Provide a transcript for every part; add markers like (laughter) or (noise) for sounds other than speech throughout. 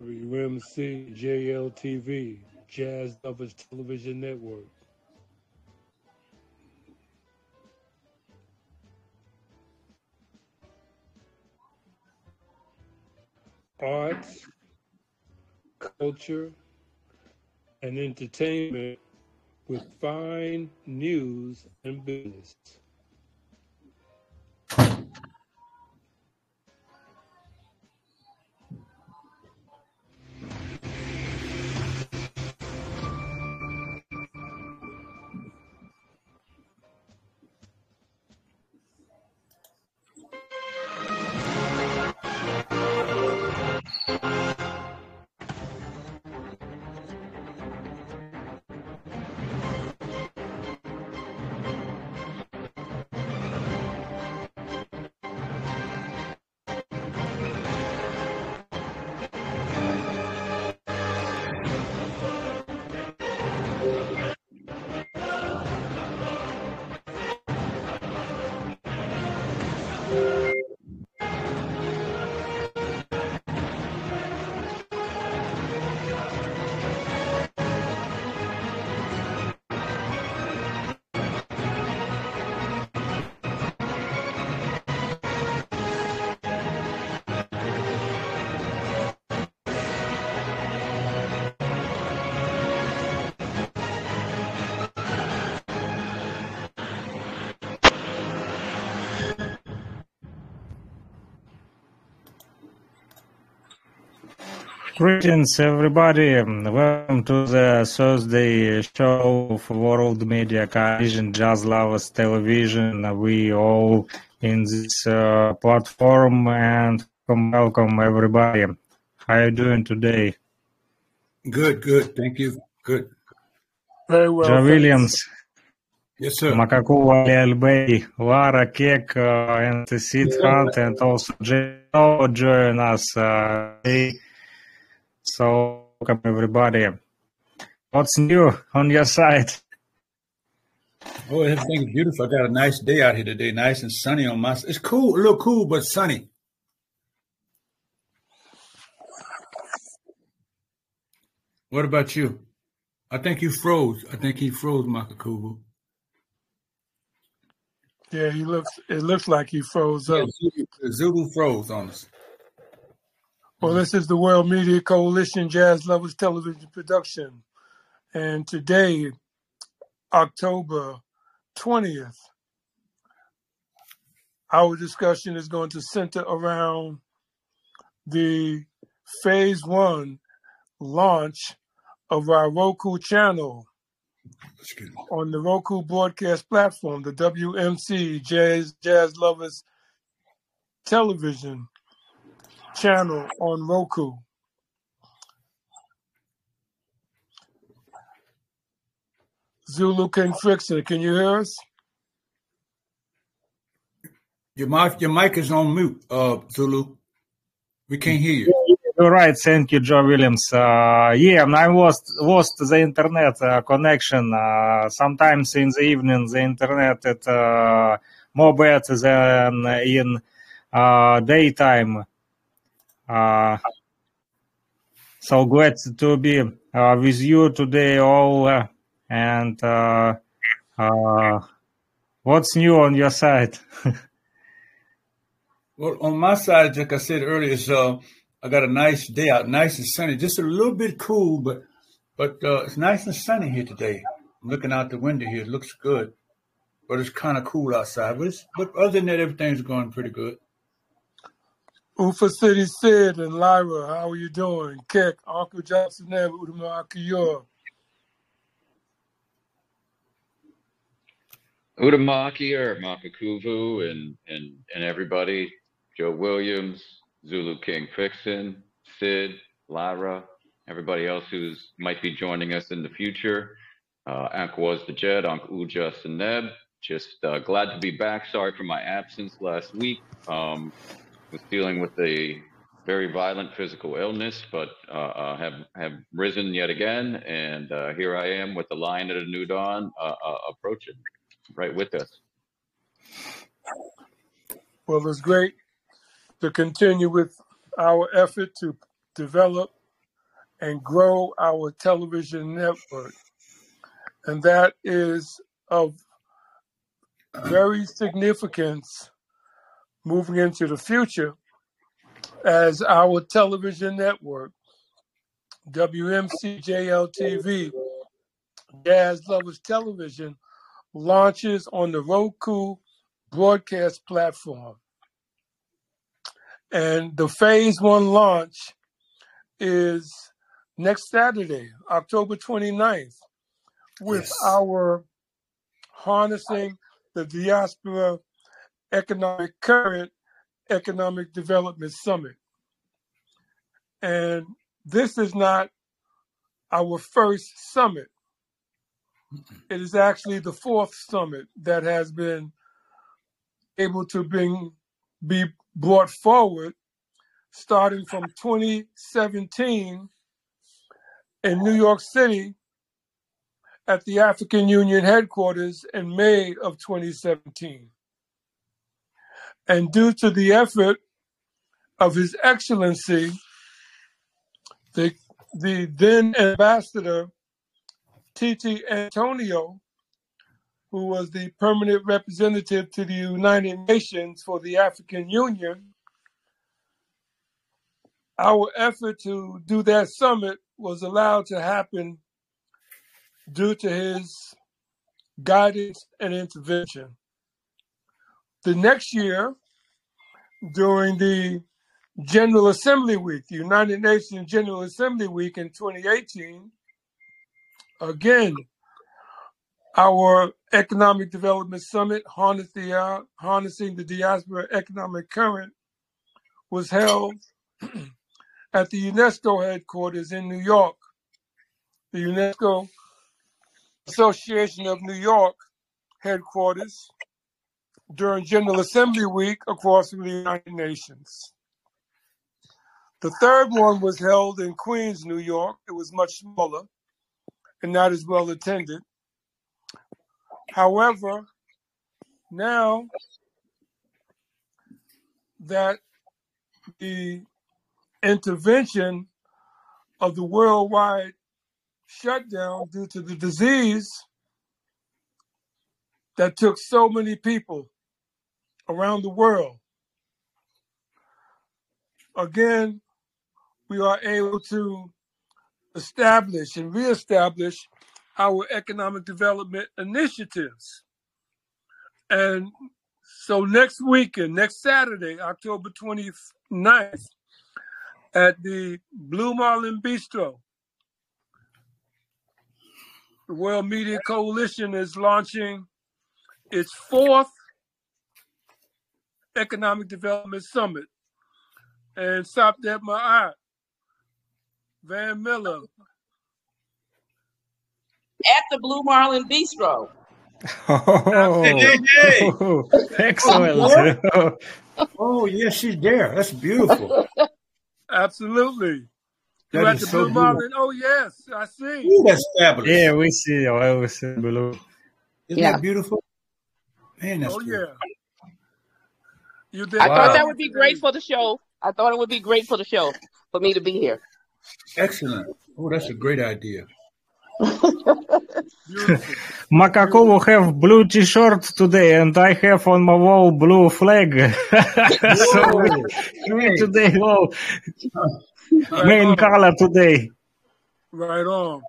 WMC JLTV, Jazz Lovers Television Network. Arts, culture, and entertainment with fine news and business. Greetings, everybody. Welcome to the Thursday show of World Media Coalition Jazz Lovers Television. We all in this uh, platform and welcome everybody. How are you doing today? Good, good. Thank you. Good. Very well. Joe. Williams, Yes, sir. Makaku Albay, Lara Kek, uh, and Sid Hunt, and also Joe join us. Uh, today. So, welcome everybody. What's new on your side? Oh, everything's beautiful. I got a nice day out here today. Nice and sunny on my. It's cool, a little cool, but sunny. What about you? I think you froze. I think he froze, Makakubu. Yeah, he looks. It looks like he froze Yeah, up. Zulu, Zulu froze on us. Well, this is the World Media Coalition Jazz Lovers Television production, and today, October twentieth, our discussion is going to center around the Phase One launch of our Roku channel on the Roku broadcast platform, the WMC Jazz Jazz Lovers Television channel on Roku. Zulu King Frickson, can you hear us? Your mic, your mic is on mute, uh, Zulu. We can't hear you. You're right. Thank you, Joe Williams. Uh, yeah, I lost lost the internet uh, connection. Uh, sometimes in the evening, the internet is uh, more better than in uh, daytime. Uh, so glad to be uh, with you today, all. Uh, and uh, what's new on your side? (laughs) Well, on my side, like I said earlier, uh, I got a nice day out, nice and sunny, just a little bit cool, but but uh, it's nice and sunny here today. I'm looking out the window here; it looks good, but it's kind of cool outside. But, but other than that, everything's going pretty good. Ufa City Sid and Lyra, how are you doing? Kek, Uncle Johnson, Neb, Udama Akiyor. Or Makakuvu and, and, and everybody, Joe Williams, Zulu King Fixin, Sid, Lyra, everybody else who's might be joining us in the future. Uh, was the Jed, Uncle Uja Seneb. Just uh, glad to be back. Sorry for my absence last week. Um, was dealing with a very violent physical illness, but uh, uh, have have risen yet again, and uh, here I am with the lion of a new dawn uh, uh, approaching right with us. Well, it's great to continue with our effort to develop and grow our television network. And that is of very significance moving into the future as our television network, WMCJL TV, Jazz Lovers Television, launches on the Roku broadcast platform. And the phase one launch is next Saturday, October 29th, with Yes. our harnessing the diaspora economic current economic development summit. And this is not our first summit. It is actually the fourth summit that has been able to bring, be brought forward starting from 2017 in New York City at the African Union headquarters in May of 2017. And due to the effort of His Excellency, the, the then Ambassador Tete Antonio, who was the permanent representative to the United Nations for the African Union, our effort to do that summit was allowed to happen due to his guidance and intervention. The next year, during the General Assembly Week, the United Nations General Assembly Week in 2018, again, our Economic Development Summit, Harnessing the Diaspora Economic Current, was held at the UNESCO headquarters in New York. The UNESCO Association of New York headquarters during General Assembly Week across the United Nations. The third one was held in Queens, New York. It was much smaller and not as well attended. However, now that the intervention of the worldwide shutdown due to the disease that took so many people around the world. Again, we are able to establish and reestablish our economic development initiatives. And so next weekend, next Saturday, October 29th, at the Blue Marlin Bistro, the World Media Coalition is launching its fourth Economic Development Summit. And stopped at my Ma'at, Van Miller, at the Blue Marlin Bistro. Oh, Hey, (laughs) hey, excellent. (laughs) Oh, yes, she's there. That's beautiful. absolutely. You at the so Blue beautiful. Marlin? Oh, yes, I see. Ooh, that's fabulous. yeah, we see, well, we see blue. Isn't Yeah. that beautiful? Man, that's Oh, good. yeah. You did I Wow. thought that would be great for the show. I thought it would be great for the show for me to be here. Excellent. Oh, that's a great idea. (laughs) Beautiful. will have blue t-shirt today, and I have on my wall blue flag. (laughs) so we (laughs) Hey. today all Right main on. color today. Right on.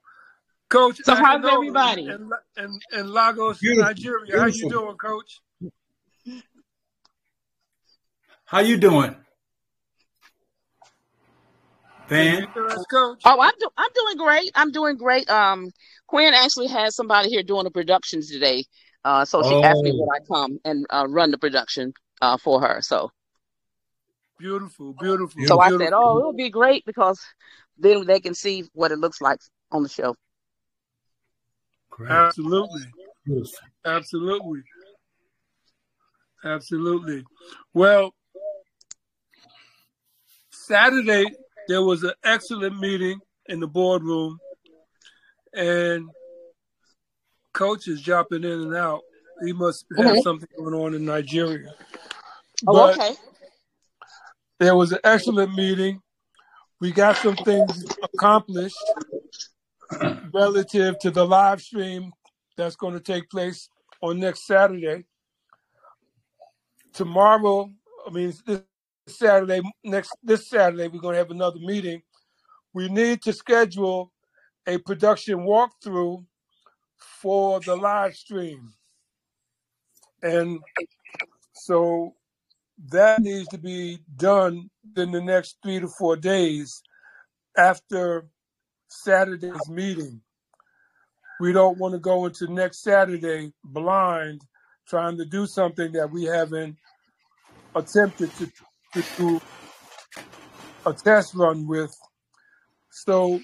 Coach So how's everybody? in, in, in Lagos, Beautiful. Nigeria. How you doing, Coach? How you doing, Van? hear us, Coach? Oh, I'm do- I'm doing great. I'm doing great. Um, Quinn actually has somebody here doing the productions today. Uh, so she asked me Oh, would I come and uh, run the production uh, for her. So Beautiful, beautiful, so I said, oh, it'll be great because then they can see what it looks like on the show. Great. Absolutely, Beautiful. absolutely, absolutely. Well, Saturday there was an excellent meeting in the boardroom, and Coach is jumping in and out. He must have Mhm. something going on in Nigeria. Oh, But okay. there was an excellent meeting we got some things accomplished relative to the live stream that's going to take place on next Saturday. Tomorrow, I mean this Saturday, next this Saturday, we're going to have another meeting. We need to schedule a production walkthrough for the live stream. And so that needs to be done in the next three to four days after Saturday's meeting. We don't want to go into next Saturday blind trying to do something that we haven't attempted to, to do a test run with. So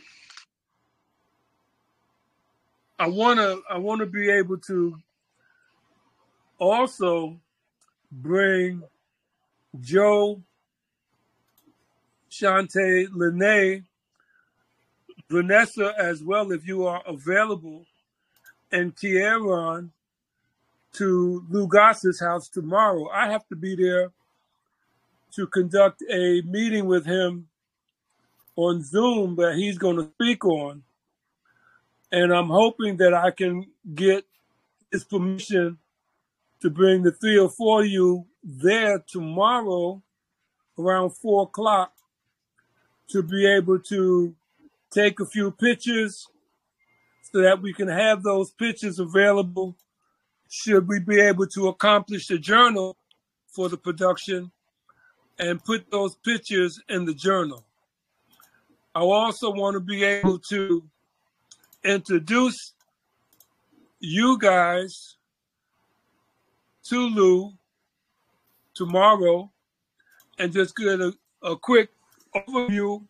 I wanna I wanna be able to also bring Joe, Shante, Lene, Vanessa as well, if you are available, and Kieran to Lou Goss's house tomorrow. I have to be there to conduct a meeting with him on Zoom that he's going to speak on. And I'm hoping that I can get his permission to bring the three or four of you there tomorrow around four o'clock to be able to take a few pictures so that we can have those pictures available should we be able to accomplish the journal for the production and put those pictures in the journal. I also want to be able to introduce you guys to Lou tomorrow and just get a, a quick overview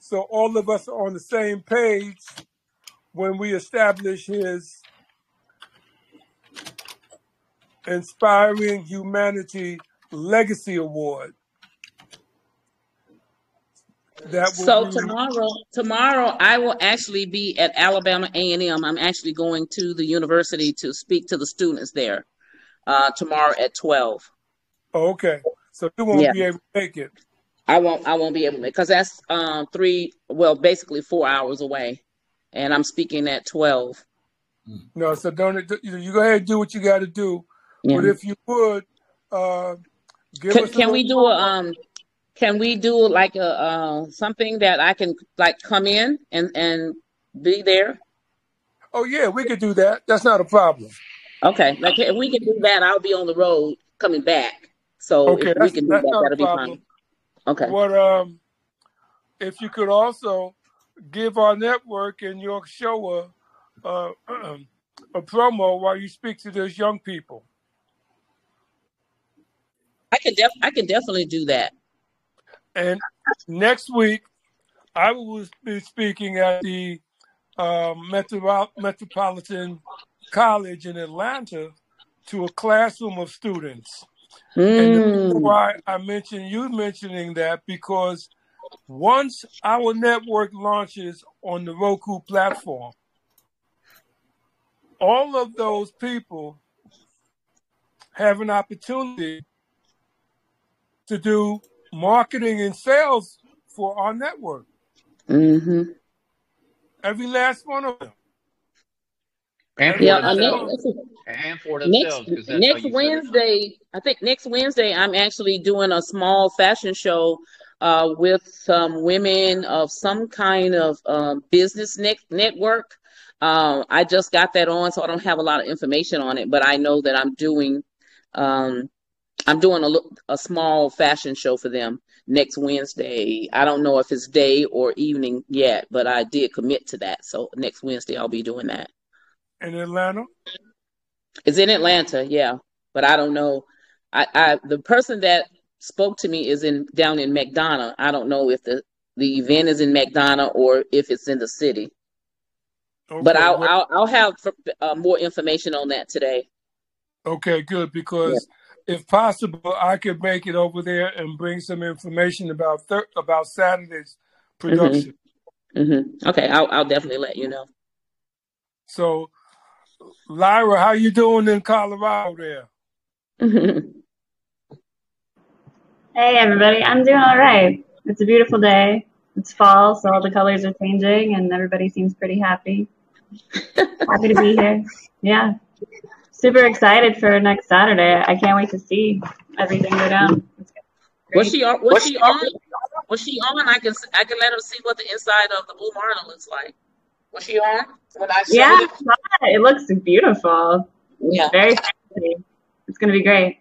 so all of us are on the same page when we establish his Inspiring Humanity Legacy Award. That so be... tomorrow, tomorrow I will actually be at Alabama A and M. I'm actually going to the university to speak to the students there uh, tomorrow at twelve. Oh, okay, so you won't yeah. be able to make it. I won't. I won't be able to because that's um, three. Well, basically four hours away, and I'm speaking at twelve. No, so don't you go ahead and do what you got to do. Yeah. But if you would, uh, can. Can we do a um? Can we do like a uh, something that I can like come in and and be there? Oh yeah, we could do that. That's not a problem. Okay, like if we can do that, I'll be on the road coming back. So okay, if we can do that, that'll be fine. Okay. What um, if you could also give our network and your show a uh, (clears throat) a promo while you speak to those young people. I can def I can definitely do that. And next week, I will be speaking at the uh, Metro- Metropolitan College in Atlanta to a classroom of students. Mm. And the hmm. why I mentioned you mentioning that because once our network launches on the Roku platform, all of those people have an opportunity to do marketing and sales for our network. Mm-hmm. Every last one of them. And for yeah, themselves. and for themselves. Next, next Wednesday, I think next Wednesday, I'm actually doing a small fashion show uh, with some women of some kind of um, business ne- network. Um, I just got that on, so I don't have a lot of information on it, but I know that I'm doing um, I'm doing a, a small fashion show for them next Wednesday. I don't know if it's day or evening yet, but I did commit to that. So next Wednesday I'll be doing that. In Atlanta? It's in Atlanta, yeah. But I don't know. I, I the person that spoke to me is in down in McDonough. I don't know if the the event is in McDonough or if it's in the city. Okay, but I'll, well, I'll, I'll have uh, more information on that today. Okay, good because if possible, I could make it over there and bring some information about thir- about Saturday's production. Mm-hmm. Mm-hmm. Okay, I'll I'll definitely let you know. So, Lyra, how you doing in Colorado there? (laughs) hey everybody, I'm doing all right. It's a beautiful day. it's fall, so all the colors are changing, and everybody seems pretty happy. (laughs) happy to be here. Yeah, super excited for next Saturday. I can't wait to see everything go down. Was she on? Was she on? Was she on? I can I can let her see what the inside of the Blue Marlin looks like. Was she on? When I yeah, it? it looks beautiful. Yeah, it's very fancy. It's gonna be great.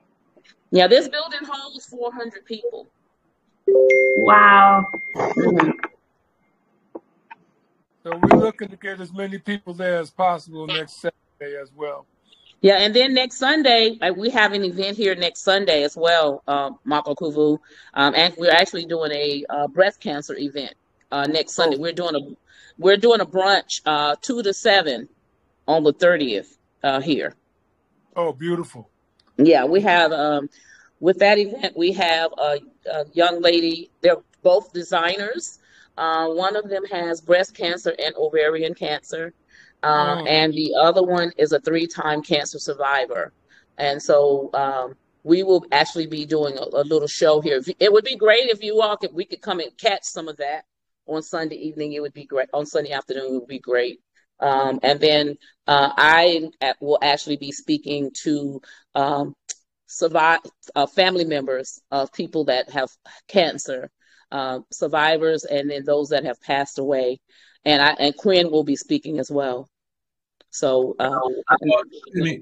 Yeah, this building holds 400 people. Wow. Mm-hmm. So we're looking to get as many people there as possible next Saturday as well. Yeah, and then next Sunday, like we have an event here next Sunday as well, um, Marco Kuvu, um, and we're actually doing a uh, breast cancer event uh, next Sunday. Oh. We're doing a we're doing a brunch uh, two to seven on the thirtieth uh, here. Oh, beautiful! Yeah, we have um, with that event we have a, a young lady. They're both designers. Uh, one of them has breast cancer and ovarian cancer. Uh, oh. And the other one is a three time cancer survivor. And so um, we will actually be doing a, a little show here. It would be great if you all could, we could come and catch some of that on Sunday evening. It would be great. On Sunday afternoon, it would be great. Um, and then uh, I will actually be speaking to um, survive uh, family members of people that have cancer, uh, survivors, and then those that have passed away and I and Quinn will be speaking as well. So, um,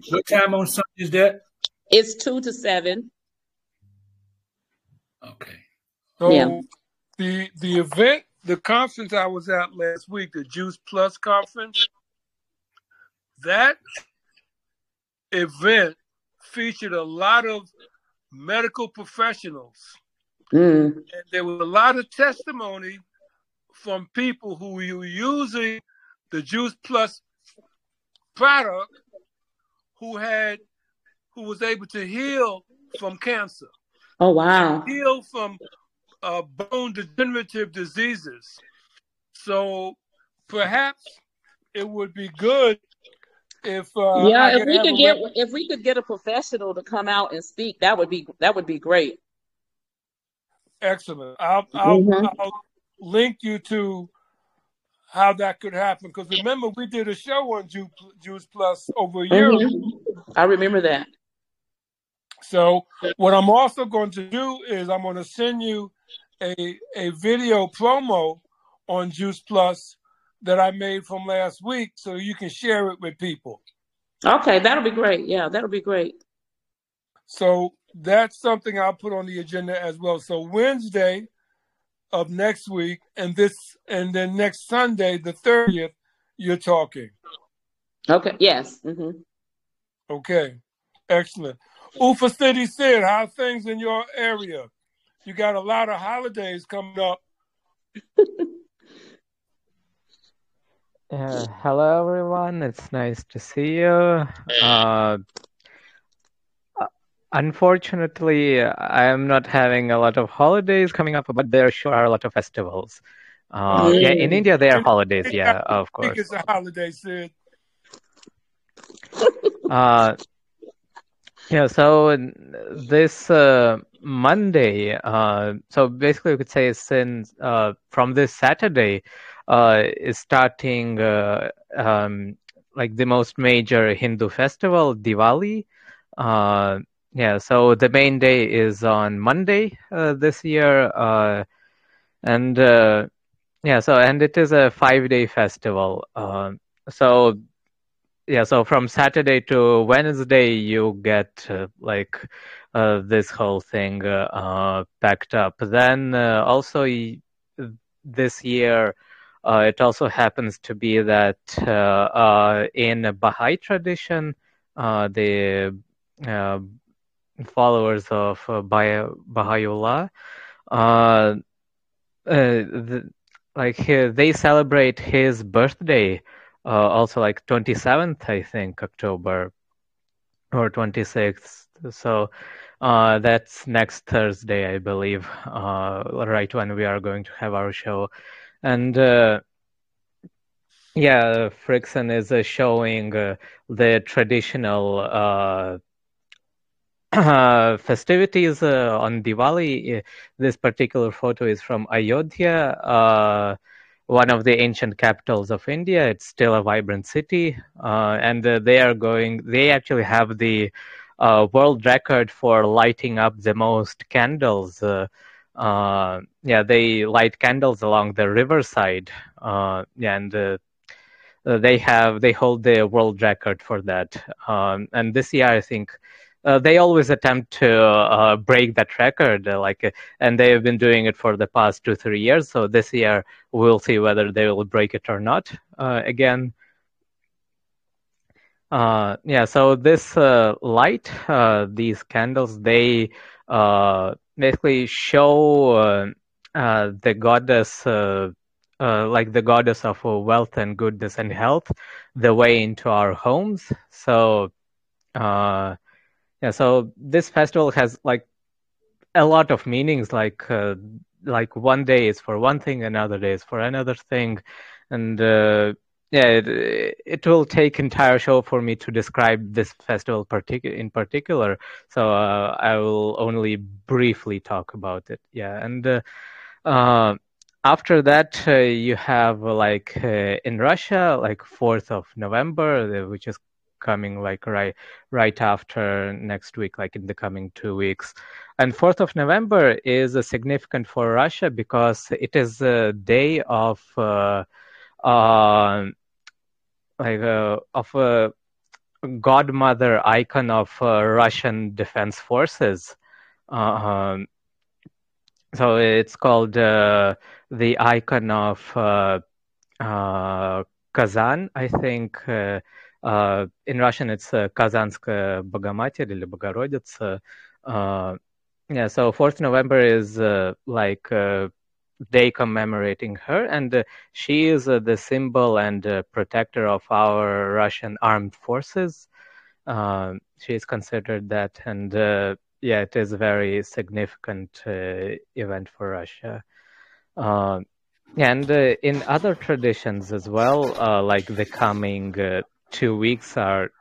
what time on Sunday is that? It's two to seven. Okay. So yeah. the the event, the conference I was at last week, the Juice Plus conference, that event featured a lot of medical professionals. Mm. And there was a lot of testimony from people who were using the Juice Plus product who had who was able to heal from cancer. Oh wow. Heal from uh, bone degenerative diseases. So perhaps it would be good if uh, yeah, if we could get if we could get a professional to come out and speak, that would be that would be great. Excellent. I'll I'll, mm-hmm. I'll link you to how that could happen. Because remember, we did a show on Juice Plus over a year mm-hmm. I remember that. So what I'm also going to do is I'm going to send you a a video promo on Juice Plus that I made from last week, so you can share it with people. Okay, that'll be great. Yeah, that'll be great. So that's something I'll put on the agenda as well. So Wednesday, of next week, and this, and then next Sunday, the thirtieth, you're talking. Okay. Yes. Mm-hmm. Okay. Excellent. Ufa City Sid, how things in your area? You got a lot of holidays coming up. (laughs) Uh, hello, everyone. It's nice to see you. Uh, Unfortunately, I am not having a lot of holidays coming up, but there sure are a lot of festivals. Uh, mm. Yeah, in India there are holidays. Yeah, of course. It's a holiday, Sid. Uh, yeah. So this uh, Monday, uh, so basically, we could say since uh, from this Saturday uh, is starting uh, um, like the most major Hindu festival, Diwali. Uh, yeah, so the main day is on Monday uh, this year, uh, and uh, yeah, so and it is a five-day festival. Um, so yeah, so from Saturday to Wednesday, you get uh, like uh, this whole thing uh, packed up. Then also this year. it also happens to be that in Baha'i tradition, the followers of uh, Baha'u'llah, uh, uh, the, like they celebrate his birthday, uh, also like 27th, I think, October or 26th. So uh, that's next Thursday, I believe, right when we are going to have our show. And yeah, Frickson is uh, showing uh, the traditional uh, festivities uh, on Diwali. This particular photo is from Ayodhya, uh, one of the ancient capitals of India. It's still a vibrant city, uh, and uh, they are going. They actually have the uh, world record for lighting up the most candles. yeah, they light candles along the riverside, and uh, they have they hold the world record for that. Um, and this year, I think. Uh, they always attempt to uh, break that record, uh, like, uh, and they have been doing it for the past two, three years. So this year, we'll see whether they will break it or not uh, again. yeah. So this light, these candles, they basically show the goddess uh, like the goddess of uh, wealth and goodness and health, the way into our homes. So, uh, yeah, so this festival has like a lot of meanings. Like, uh, like one day is for one thing, another day is for another thing, and uh, yeah, it, it will take entire show for me to describe this festival partic- in particular. So uh, I will only briefly talk about it. Yeah, and after that uh, you have like uh, in russia like 4th of november which is coming like right right after next week like in the coming two weeks and 4th of november is uh, significant for russia because it is a day of uh, uh, like uh, of a godmother icon of russian defense forces um, so it's called the icon of uh, uh, Kazan, I think. Uh, in Russian, it's Kazanskая Богоматерь или Богородица. yeah, so 4th November is like day commemorating her, and uh, she is uh, the symbol and uh, protector of our Russian armed forces. she is considered that, and yeah, it is a very significant event for Russia. Uh, and uh, in other traditions as well, uh, like the coming uh, two weeks are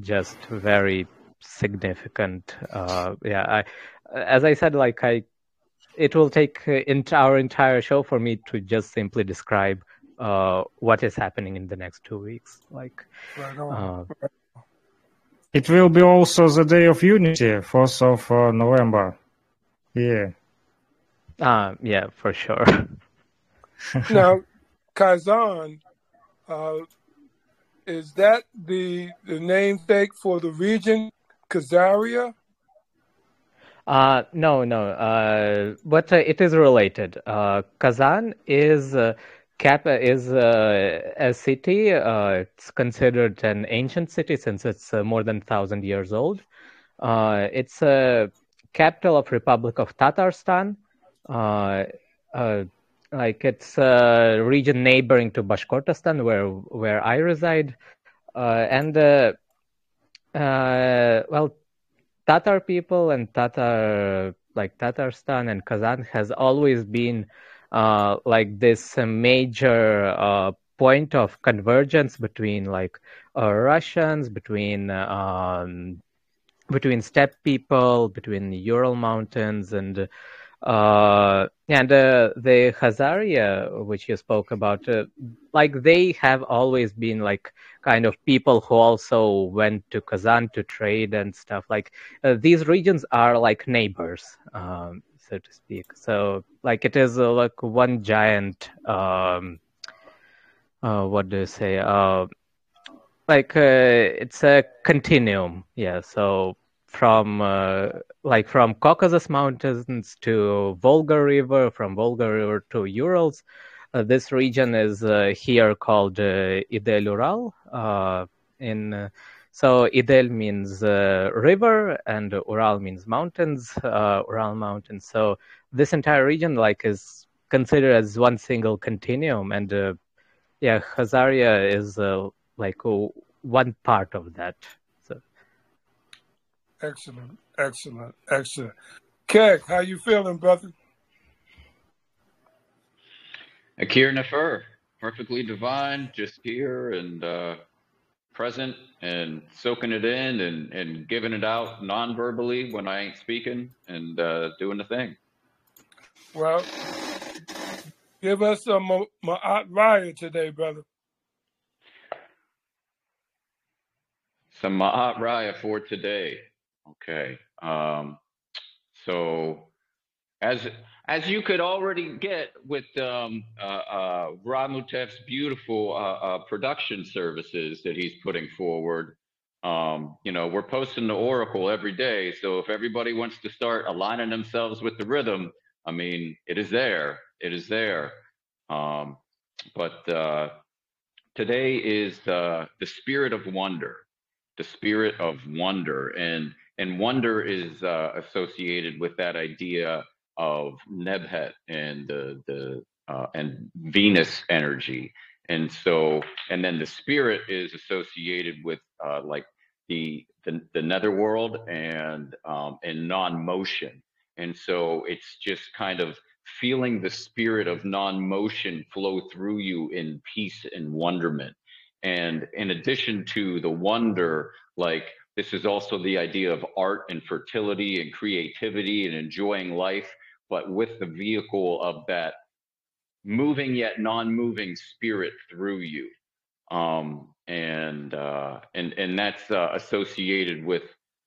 just very significant. Uh, yeah, I, as I said, like I, it will take uh, our entire show for me to just simply describe uh, what is happening in the next two weeks. Like, right it will be also the day of unity, fourth of November. Yeah. Uh, yeah, for sure. (laughs) now, Kazan, uh, is that the the namesake for the region, Khazaria? Uh, no, no, uh, but uh, it is related. Uh, Kazan is uh, cap is uh, a city. It's considered an ancient city since it's more than thousand years old. It's a capital of Republic of Tatarstan. Uh, uh, like it's a region neighboring to Bashkortostan, where where I reside, uh, and uh, uh, well, Tatar people and Tatar like Tatarstan and Kazan has always been uh, like this major point of convergence between like Russians, between um, between steppe people, between the Ural Mountains, and uh, and uh, the Khazaria, which you spoke about, uh, like they have always been like kind of people who also went to Kazan to trade and stuff. Like uh, these regions are like neighbors, um, so to speak. So like it is uh, like one giant. Um, uh, what do you say? like it's a continuum. Yeah. So from uh, like from Caucasus Mountains to Volga River, from Volga River to Urals. Uh, this region is uh, here called uh, Idel Ural. Uh, in uh, so Idel means river and Ural means mountains, Ural mountains. So this entire region like is considered as one single continuum, and yeah, Khazaria is like one part of that. Excellent, excellent, excellent. Keg, how you feeling, brother? Akir Nefer, perfectly divine, just here and uh, present and soaking it in and, and giving it out non-verbally when I ain't speaking and uh, doing the thing. Well, give us some Ma- Ma'at Raya today, brother. Some Ma'at Raya for today. Okay. Um, so as as you could already get with um, uh, uh, Ramutef's beautiful uh, uh, production services that he's putting forward, um, you know, we're posting the Oracle every day. So if everybody wants to start aligning themselves with the rhythm, I mean, it is there. It is there. Um, but uh, today is the the spirit of wonder, the spirit of wonder, and and wonder is uh, associated with that idea of Nebhet and the the uh, and Venus energy, and so and then the spirit is associated with uh, like the the, the netherworld and um, and non-motion, and so it's just kind of feeling the spirit of non-motion flow through you in peace and wonderment, and in addition to the wonder, like this is also the idea of art and fertility and creativity and enjoying life but with the vehicle of that moving yet non-moving spirit through you um, and uh, and and that's uh, associated with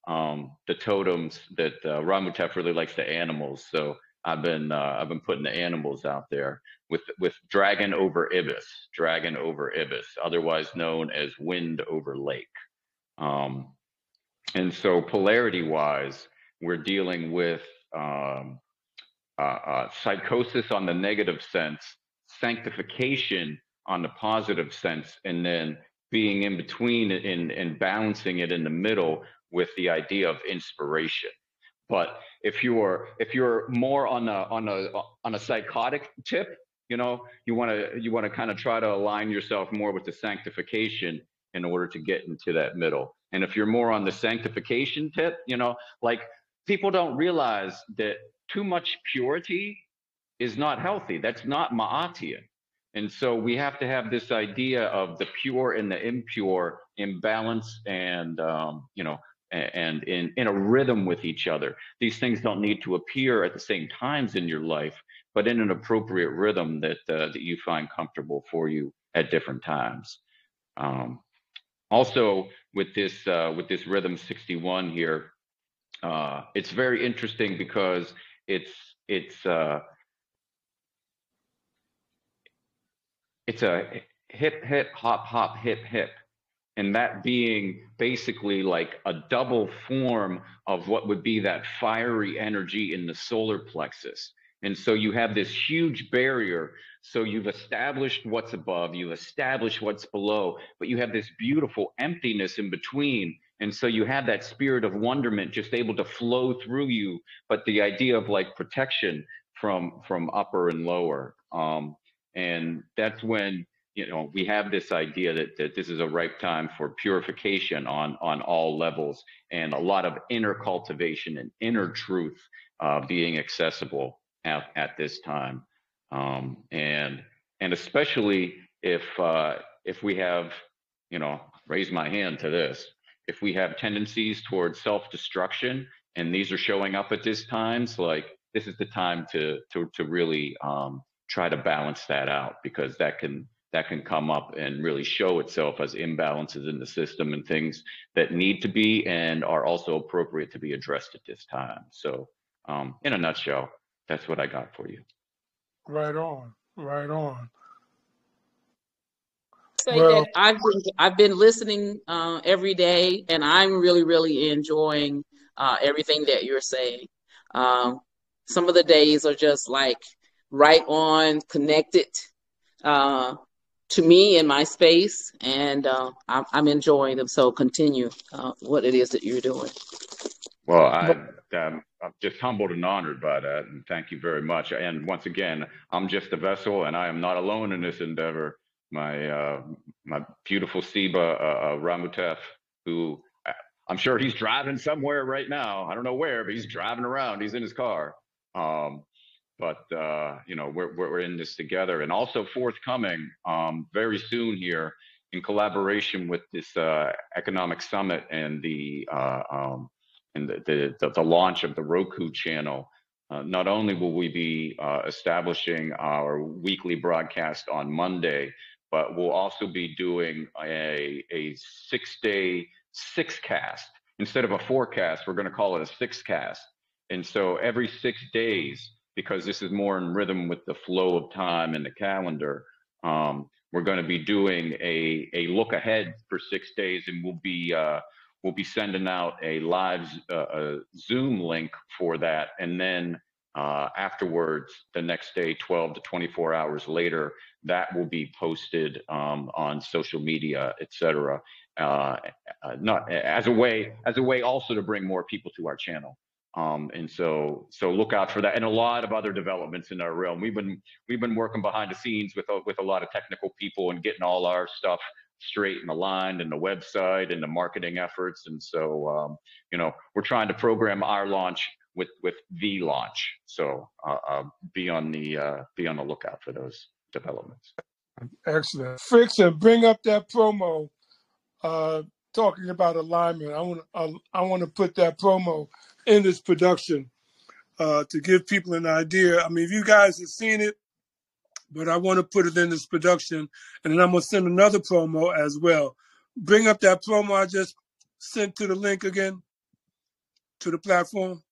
um, the totems that uh, Ramutef really likes the animals. So I've been uh, I've been putting the animals out there with with dragon over ibis, dragon over ibis, otherwise known as wind over lake. Um, and so polarity wise, we're dealing with um, uh, uh, psychosis on the negative sense, sanctification on the positive sense, and then being in between and, and balancing it in the middle with the idea of inspiration. But if you're if you're more on a on a on a psychotic tip, you know, you want to you want to kind of try to align yourself more with the sanctification in order to get into that middle. And if you're more on the sanctification tip, you know, like people don't realize that too much purity is not healthy. That's not ma'atian. And so we have to have this idea of the pure and the impure in balance and, um, you know, and in, in a rhythm with each other. These things don't need to appear at the same times in your life, but in an appropriate rhythm that, uh, that you find comfortable for you at different times. Um, also, with this uh, with this rhythm 61 here, uh, it's very interesting because it's it's uh, it's a hip hip hop hop hip hip. And that being basically like a double form of what would be that fiery energy in the solar plexus and so you have this huge barrier. So you've established what's above you've established what's below but you have this beautiful emptiness in between. And so you have that spirit of wonderment just able to flow through you but the idea of like protection from from upper and lower. Um and that's when you know we have this idea that, that this is a ripe time for purification on on all levels and a lot of inner cultivation and inner truth uh, being accessible at, at this time. Um, and and especially if uh, if we have you know raise my hand to this if we have tendencies towards self-destruction and these are showing up at this times like this is the time to to to really um, try to balance that out because that can that can come up and really show itself as imbalances in the system and things that need to be and are also appropriate to be addressed at this time. So um, in a nutshell that's what i got for you Right on. Right on. say Well, that I've been I've been listening uh, every day, and I'm really really enjoying uh, everything that you're saying. Um, some of the days are just like right on connected uh, to me in my space, and uh, I'm, I'm enjoying them. So continue uh, what it is that you're doing. Well, I, um, I'm just humbled and honored by that, and thank you very much. And once again, I'm just a vessel, and I am not alone in this endeavor. My uh, my beautiful Siba uh, uh, Ramutef, who uh, I'm sure he's driving somewhere right now. I don't know where, but he's driving around. He's in his car. Um, but uh, you know, we're we're in this together, and also forthcoming um, very soon here in collaboration with this uh, economic summit and the uh, um, and the, the, the launch of the Roku channel, uh, not only will we be uh, establishing our weekly broadcast on Monday, but we'll also be doing a, a six day six cast. Instead of a forecast, we're going to call it a six cast. And so every six days, because this is more in rhythm with the flow of time and the calendar, um, we're going to be doing a, a look ahead for six days and we'll be uh, we'll be sending out a live uh, a Zoom link for that. And then uh, afterwards, the next day, 12 to 24 hours later, that will be posted um, on social media, etc. Uh, uh, not as a way as a way also to bring more people to our channel. Um, and so, so look out for that, and a lot of other developments in our realm. We've been we've been working behind the scenes with a, with a lot of technical people and getting all our stuff straight and aligned, and the website and the marketing efforts. And so, um, you know, we're trying to program our launch with with the launch. So, uh, uh, be on the uh, be on the lookout for those developments. Excellent. Fixin bring up that promo uh, talking about alignment. I want I, I want to put that promo in this production uh, to give people an idea. I mean, if you guys have seen it, but I want to put it in this production, and then I'm gonna send another promo as well. Bring up that promo I just sent to the link again to the platform.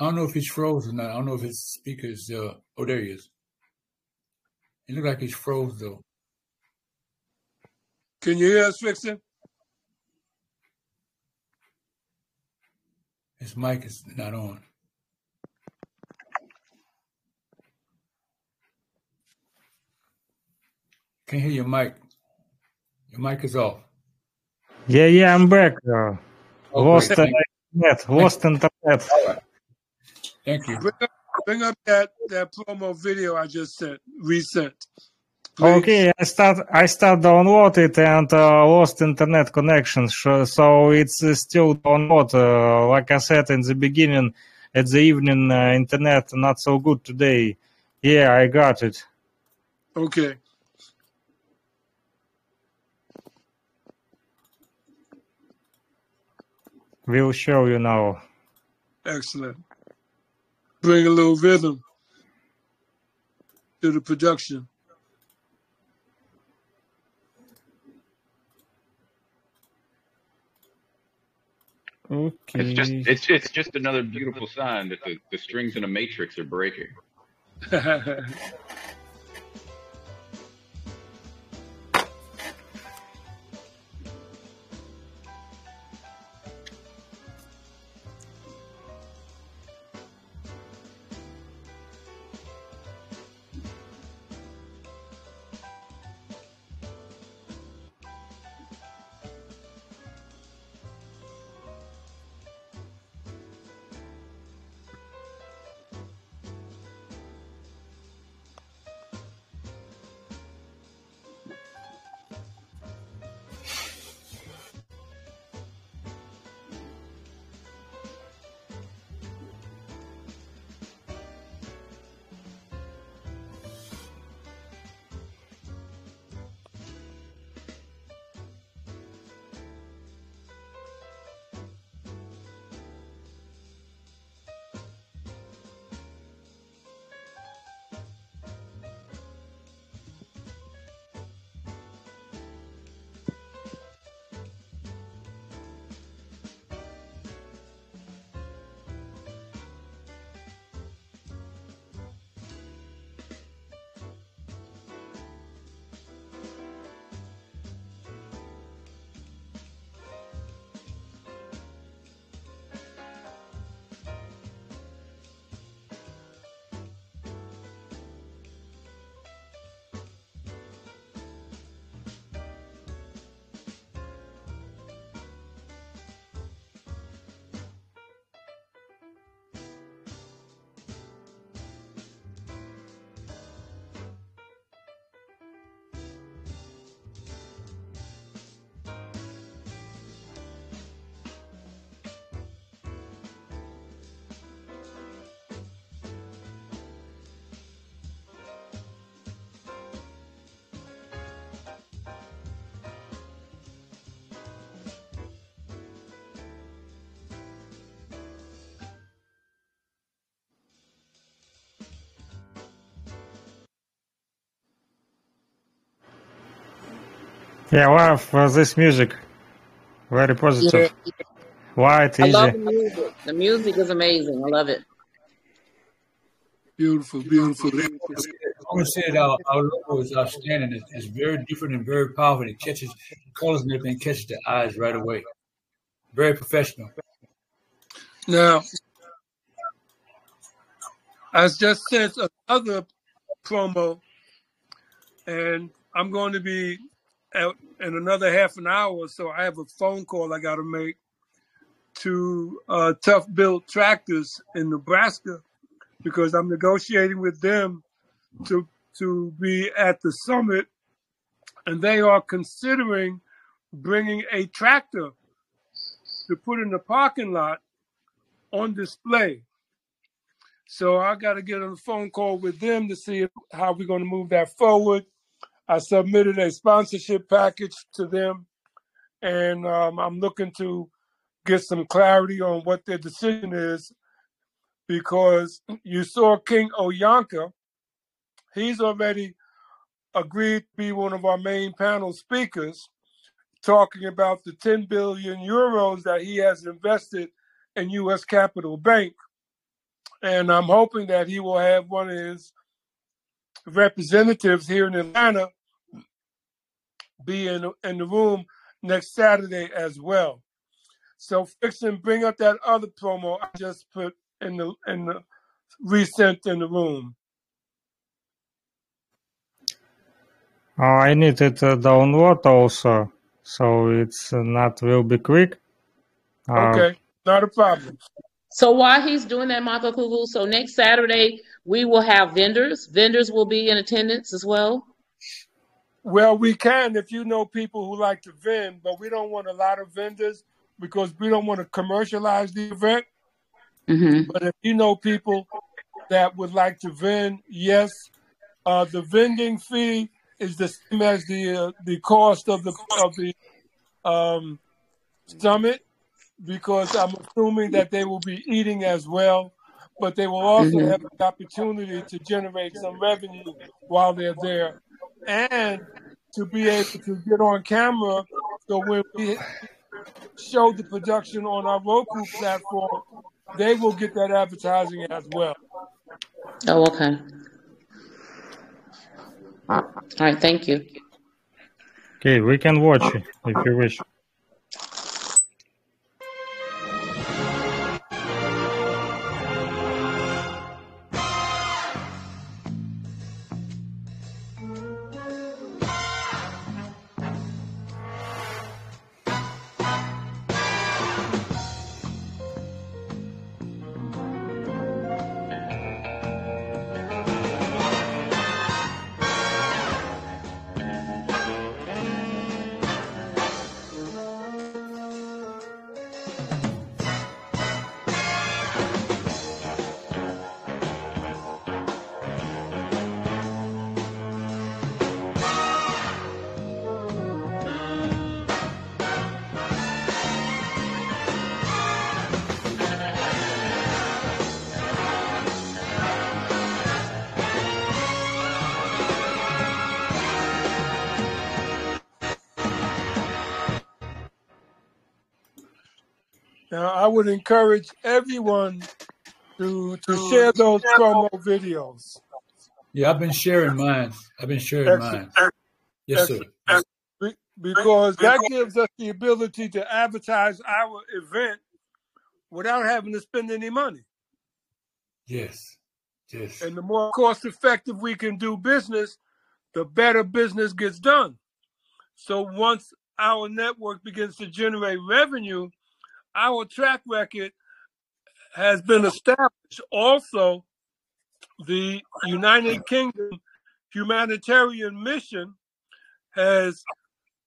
I don't know if he's frozen or not. I don't know if his speaker's uh oh there he is. He look like he's froze though. Can you hear us, Fixin? His mic is not on. Can't hear your mic. Your mic is off. Yeah, yeah, I'm back. Uh, Oh, lost great. uh, Thank, internet. Lost internet. All right. Thank you. Bring up, bring up that that promo video I just sent, resent, please. Okay, I start I start download it and uh, lost internet connection, so so it's uh, still download. Uh, like I said in the beginning, at the evening, uh, internet not so good today. Yeah, I got it. Okay. We'll show you now. Excellent. Bring a little rhythm to the production. It's just it's it's just another beautiful sign that the, the strings in a matrix are breaking. (laughs) Yeah, love uh, this music. Very positive. Yeah, Light, I love the music. The music is amazing. I love it. Beautiful, beautiful. I want to say that our, our logo is outstanding. It's, it's very different and very powerful. It catches colors and everything catches the eyes right away. Very professional. Now, I just sent another promo, and I'm going to be out in another half an hour. or So I have a phone call I got to make to uh, Tough Built Tractors in Nebraska because I'm negotiating with them to to be at the summit, and they are considering bringing a tractor to put in the parking lot on display. So I got to get on a phone call with them to see how we're going to move that forward. I submitted a sponsorship package to them, and um, I'm looking to get some clarity on what their decision is because you saw King Oyanka. He's already agreed to be one of our main panel speakers, talking about the 10 billion euros that he has invested in U.S. Capital Bank. And I'm hoping that he will have one of his representatives here in Atlanta be in, in the room next Saturday as well. So Fixin bring up that other promo I just put in the in the recent in the room. Uh, I need it uh, download also, so it's uh, not will be quick. Uh, Okay, not a problem. So while he's doing that, Marco Kugu, so next Saturday we will have vendors. Vendors will be in attendance as well. Well, we can if you know people who like to vend, but we don't want a lot of vendors because we don't want to commercialize the event. hmm But if you know people that would like to vend, yes, uh, the vending fee is the same as the uh, the cost of the of the um, summit because I'm assuming that they will be eating as well, but they will also hmm have the opportunity to generate some revenue while they're there and to be able to get on camera. So when we show the production on our Roku platform, they will get that advertising as well. Oh, okay. All right. Thank you. Okay, we can watch if you wish. Encourage everyone to to share those promo videos. Yeah, I've been sharing mine. I've been sharing Excellent. mine. Yes, sir. Excellent. Be- Because that gives us the ability to advertise our event without having to spend any money. Yes. Yes. And the more cost effective we can do business, the better business gets done. So once our network begins to generate revenue, our track record has been established. Also, the United Kingdom humanitarian mission has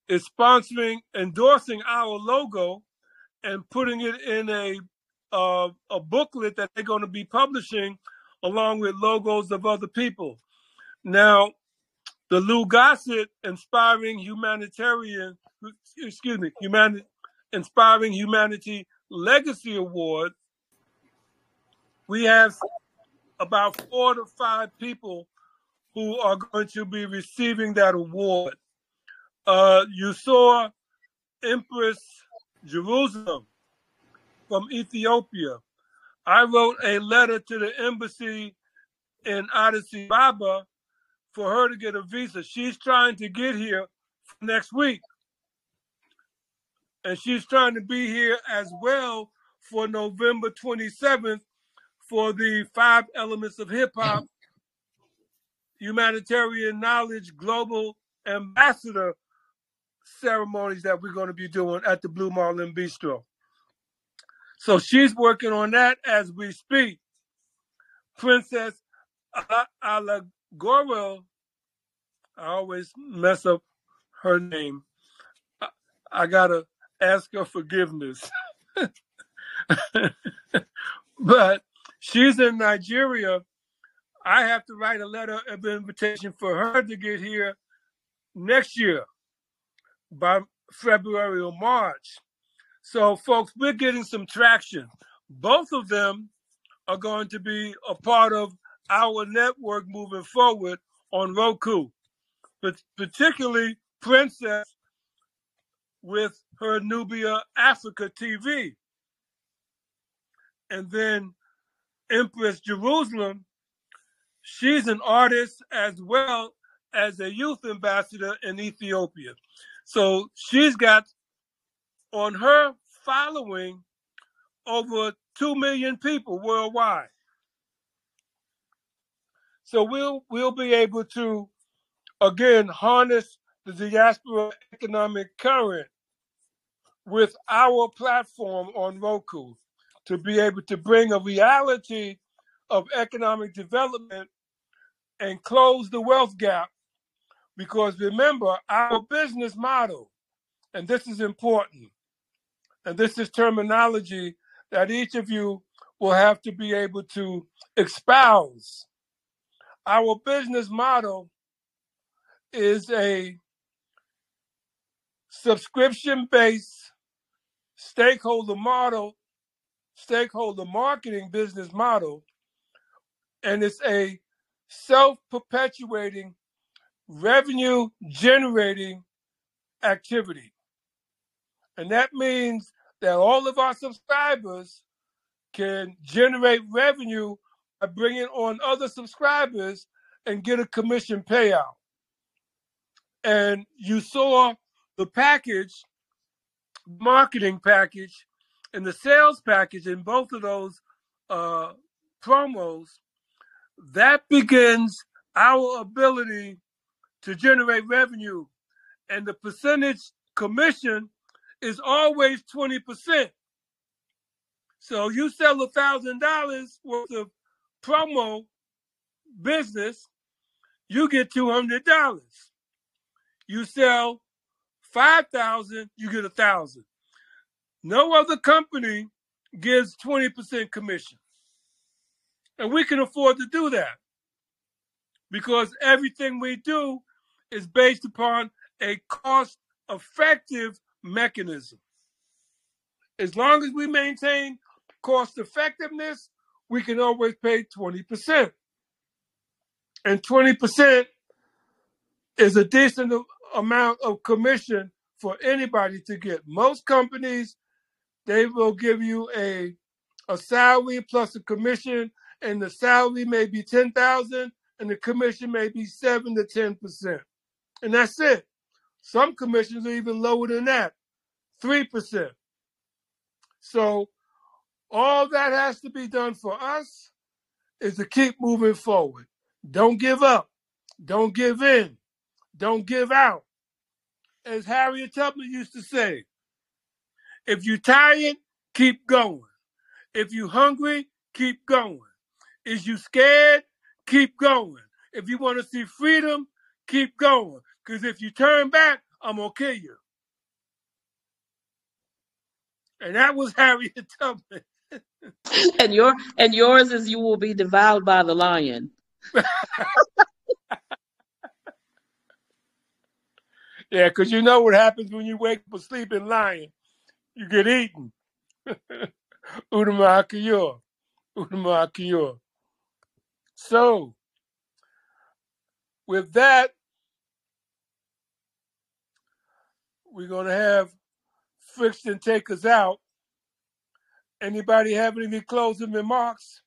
is sponsoring, endorsing our logo, and putting it in a uh, a booklet that they're going to be publishing along with logos of other people. Now, the Lou Gossett Inspiring Humanitarian, excuse me, Human, Inspiring Humanity Legacy Award, we have about four to five people who are going to be receiving that award. uh, you saw Empress Jerusalem from Ethiopia. I wrote a letter to the embassy in Addis Ababa for her to get a visa. She's trying to get here next week. And she's trying to be here as well for November 27th for the five elements of hip hop humanitarian knowledge global ambassador ceremonies that we're going to be doing at the Blue Marlin Bistro. So she's working on that as we speak. Princess Alagoro, I always mess up her name. I, I gotta ask her forgiveness. (laughs) but she's in Nigeria. I have to write a letter of invitation for her to get here next year by February or March. So, folks, we're getting some traction. Both of them are going to be a part of our network moving forward on Roku, but particularly Princess with her Nubia Africa TV. And then Empress Jerusalem, she's an artist as well as a youth ambassador in Ethiopia. So she's got on her following over 2 million people worldwide. So we'll we'll be able to again harness the diaspora economic current with our platform on Roku to be able to bring a reality of economic development and close the wealth gap because remember, our business model, and this is important, and this is terminology that each of you will have to be able to espouse. Our business model is a subscription based stakeholder model, stakeholder marketing business model, and it's a self perpetuating revenue generating activity. And that means that all of our subscribers can generate revenue by bringing on other subscribers and get a commission payout. And you saw the package, marketing package, and the sales package in both of those uh, promos. That begins our ability to generate revenue. And the percentage commission is always 20%. So you sell a thousand dollars worth of promo business, you get two hundred dollars. You sell five thousand, you get a thousand. No other company gives 20% commission. And we can afford to do that because everything we do is based upon a cost effective mechanism. As long as we maintain cost effectiveness, we can always pay 20%. And 20% is a decent amount of commission for anybody to get. Most companies, they will give you a a salary plus a commission, and the salary may be 10,000 and the commission may be 7 to 10% and that's it. Some commissions are even lower than that, 3%. So all that has to be done for us is to keep moving forward. Don't give up. Don't give in. Don't give out. As Harriet Tubman used to say, if you're tired, keep going. If you're hungry, keep going. Is you scared? Keep going. If you want to see freedom, keep going. Because if you turn back, I'm gonna kill you. And that was (laughs) Harriet Tubman. and your and yours is you will be devoured by the lion. (laughs) yeah, because you know what happens when you wake up a sleeping lion. You get eaten. (laughs) Udama Kiyor. Udama Kiyor. So, with that, we're going to have Friction take us out. Anybody have any closing remarks?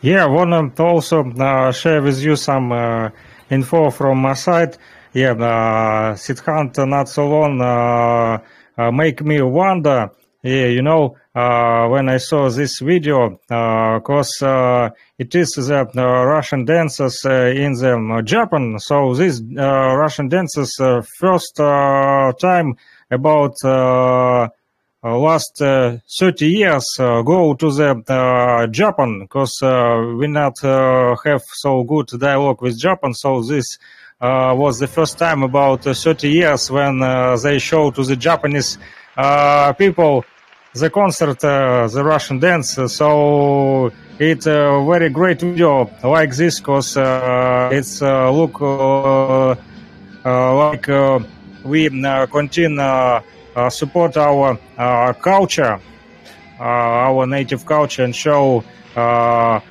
Yeah, I want to also uh, share with you some uh, info from my side. Yeah, uh, Siddhant not so long uh, uh, make me wonder. Yeah, you know, uh, when I saw this video, because uh, it is the Russian dancers in the Japan. So these Russian dancers first time about last uh, 30 years go to the Japan because we not have so good dialogue with Japan. So this was the first time about 30 years when they show to the Japanese people the concert, uh, the Russian dance. So it's a very great video like this because uh, it's uh, look like we continue uh, support our uh, culture, uh, our native culture, and show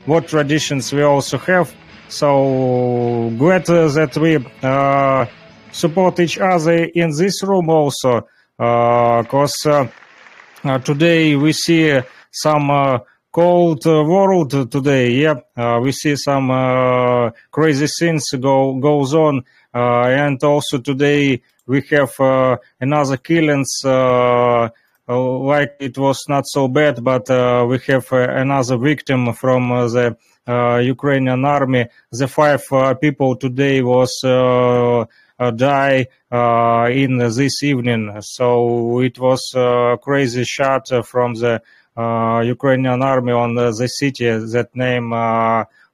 what traditions we also have. So glad that we support each other in this room also, because today we see some cold uh, world today. Yeah, uh, we see some uh, crazy things go goes on, and also today we have uh, another killings uh, uh, like it was not so bad, but we have another victim from the Ukrainian army. The five people today was die in this evening. So it was a crazy shot from the Ukrainian army on the city that name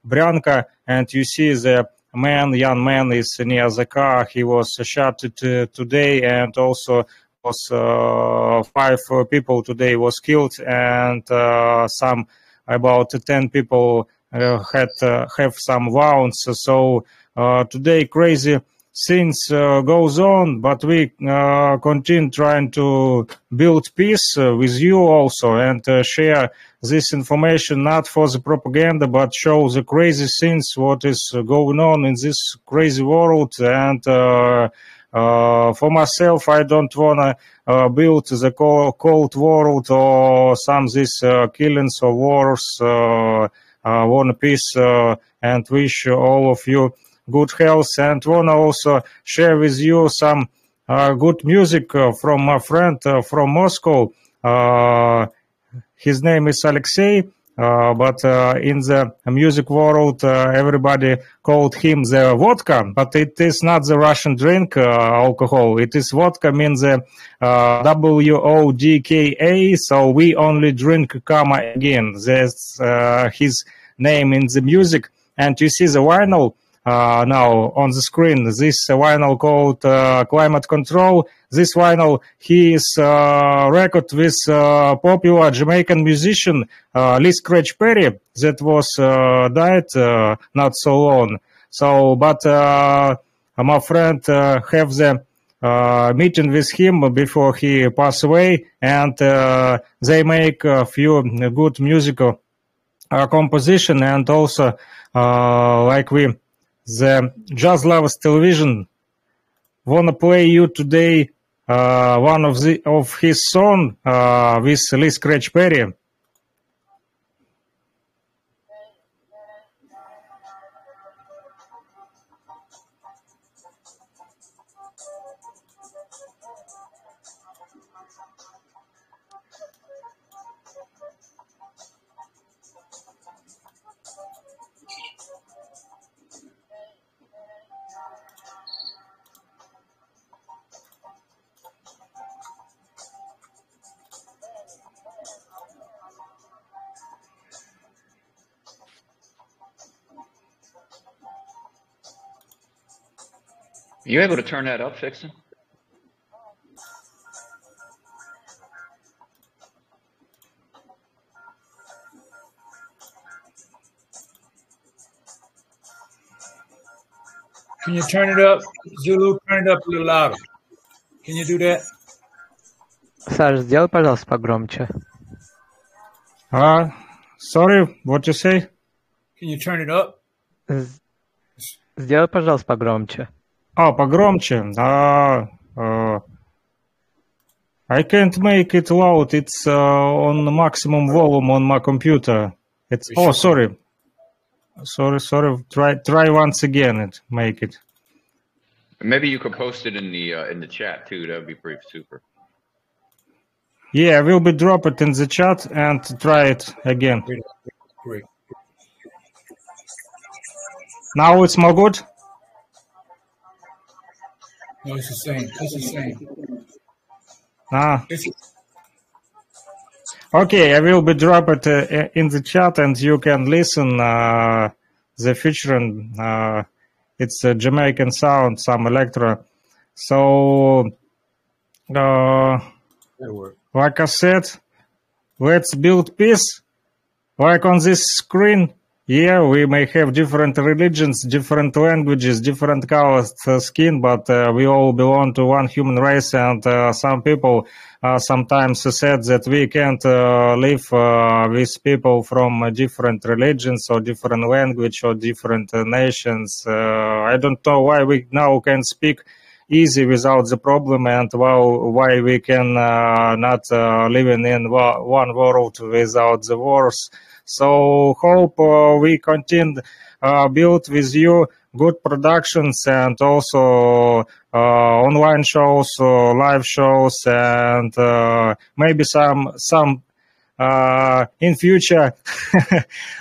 Bryanka, and you see the man, young man, is near the car. He was shot today, and also was uh, five people today was killed, and uh, some about ten people uh, had have some wounds. So today, crazy things uh, goes on, but we uh, continue trying to build peace uh, with you also and share this information not for the propaganda, but show the crazy things what is going on in this crazy world. And uh, uh, for myself, I don't wanna uh, build the cold world or some these killings or wars. Uh, want peace and wish all of you good health and want to also share with you some uh, good music uh, from my friend uh, from Moscow. his name is Alexei. Uh, but uh, in the music world, uh, everybody called him the vodka, but it is not the Russian drink alcohol. It is vodka means the W O D K A. So we only drink Kama again. That's his name in the music. And you see the vinyl uh, now on the screen this vinyl called uh, Climate Control. This vinyl he is uh, record with uh, popular Jamaican musician uh, Lee Scratch Perry that was uh, died not so long. So, but my friend have the meeting with him before he passed away, and they make a few good musical composition, and also like we the Jazz Lovers Television wanna play you today uh, one of the of his song uh, with Lee Scratch Perry. you able to turn that up, Fixin? Can you turn it up? Zulu, turn it up a little louder. Can you do that? Саш, сделай, пожалуйста, погромче. Uh, sorry, what you say? Can you turn it up? Сделай, пожалуйста, погромче. А, погромче. А, Uh, I can't make it loud. It's uh, on the maximum volume on my computer. It's oh sorry, sorry, sorry. Try try once again. It make it. Maybe you could post it in the uh, in the chat too. That would be pretty super. Yeah, I will be drop it in the chat and try it again. Great. Great. Now it's more good. No, it's the same. It's the same. Ah, okay. I will be drop it uh, in the chat and you can listen uh, the featuring. Uh, it's a Jamaican sound, some electro. So, uh, like I said, let's build peace. Like on this screen, yeah, we may have different religions, different languages, different colors skin, but uh, we all belong to one human race. And uh, some people uh, sometimes said that we can't uh, live uh, with people from different religions or different language or different uh, nations. I don't know why we now can speak easy without the problem and well, why we can not living in one world without the wars. So hope uh, we continue uh, build with you good productions and also uh, online shows, uh, live shows, and uh, maybe some some uh, in future (laughs)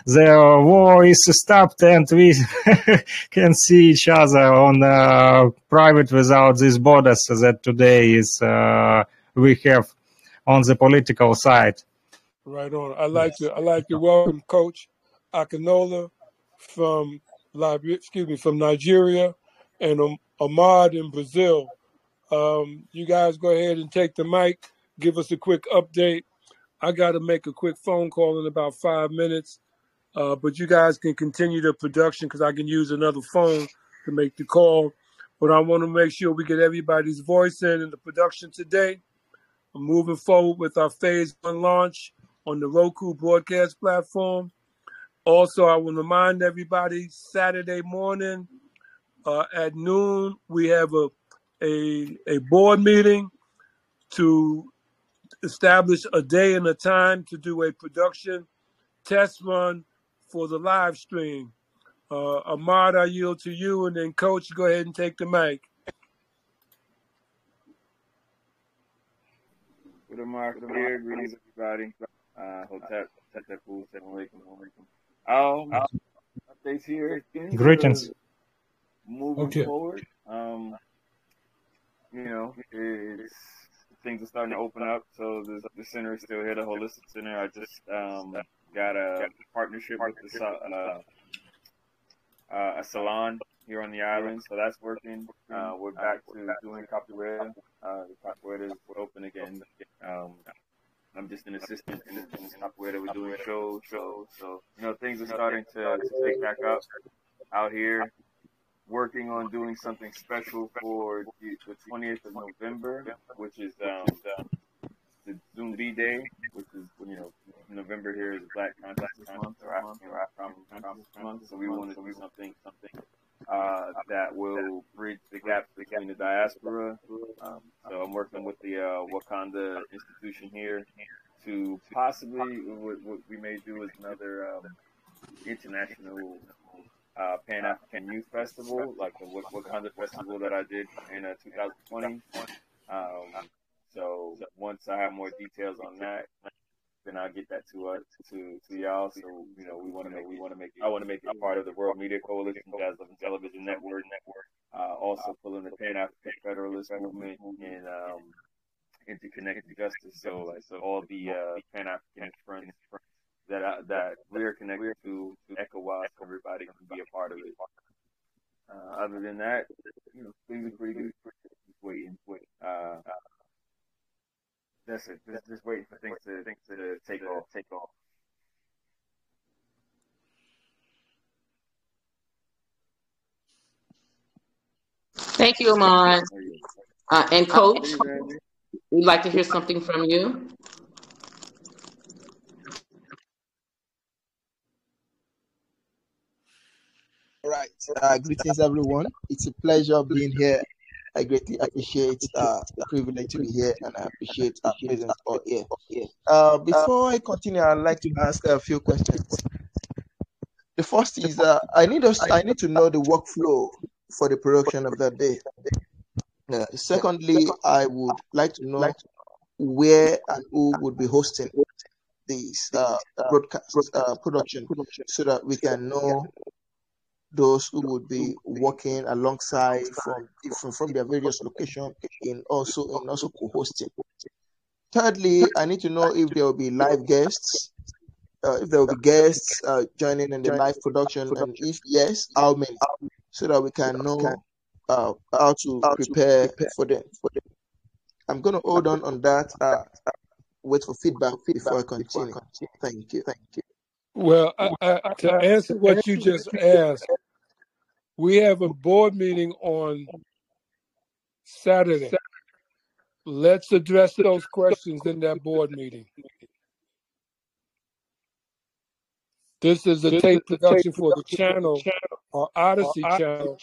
the war is stopped and we (laughs) can see each other on private without these borders that today is we have on the political side. Right on. I like to I like to welcome Coach Akinola from Liber- excuse me from Nigeria and um, Ahmad in Brazil. Um, you guys go ahead and take the mic. Give us a quick update. I got to make a quick phone call in about five minutes, uh, but you guys can continue the production because I can use another phone to make the call. But I want to make sure we get everybody's voice in in the production today. I'm moving forward with our phase one launch on the Roku broadcast platform. Also, I will remind everybody Saturday morning uh, at noon we have a, a a board meeting to establish a day and a time to do a production test run for the live stream. Uh, Ahmad, I yield to you, and then Coach, go ahead and take the mic. Good. Greetings, everybody. Uh, Hotep, Tetepu, Assalamu alaikum. Um, updates here. Greetings. moving Okay. forward. Um, you know, it's things are starting to open up. So the the center is still here, the holistic center. I just um got a partnership with the uh, uh, a salon here on the island, so that's working. Uh, we're back to doing capoeira. Uh, the capoeira is open again. Um, I'm just an assistant in, the in capoeira. We're doing shows, shows. So you know, things are starting to, to pick back up out here. Working on doing something special for the, the 20th of November, which is um, the Zumbi Day, which is you know November here is Black Consciousness Month or African Consciousness Month. So we want to do something something uh, that will bridge the gap between the diaspora. Um, so I'm working with the uh, Wakanda institution here to possibly what, what we may do is another um, international uh, Pan African Youth Festival, like the Wakanda Festival that I did in uh, 2020. Um, so once I have more details on that, then I'll get that to us to to y'all. So you know, we want to make we want to make I want to make it part of the World Media Coalition, Loving Television Network. Network. Uh, also pulling the Pan African Federalist movement and um, into connected justice. So like so all the uh, Pan African friends that I, that we're connected to, to ECOWAS, everybody can be a part of it. Uh, other than that, you know, things are pretty good. Just waiting, wait. Uh, that's it. Just, just waiting for things to things to take off. Take off. Thank you, Ahmad. There you go. Uh, and Coach, we'd like to hear something from you. All right. Uh, greetings, everyone. It's a pleasure being here I greatly appreciate uh, the privilege to be here, and I appreciate our presence all here. Uh, before I continue, I'd like to ask a few questions. The first is uh, I need us I need to know the workflow for the production of that day. Uh, secondly, I would like to know where and who would be hosting this uh, broadcast uh, production so that we can know those who would be working alongside from from, from their various locations in also in also co-hosting. Thirdly, I need to know if there will be live guests, uh, if there will be guests uh, joining in the live production, and if yes, how many, so that we can know uh, how to prepare for them. I'm going to hold on on that. Uh, wait for feedback before I continue. Thank you. Thank you. Well, I, I, to answer what you just asked, we have a board meeting on Saturday. Let's address those questions in that board meeting. This is a tape production for the channel, or Odyssey channel,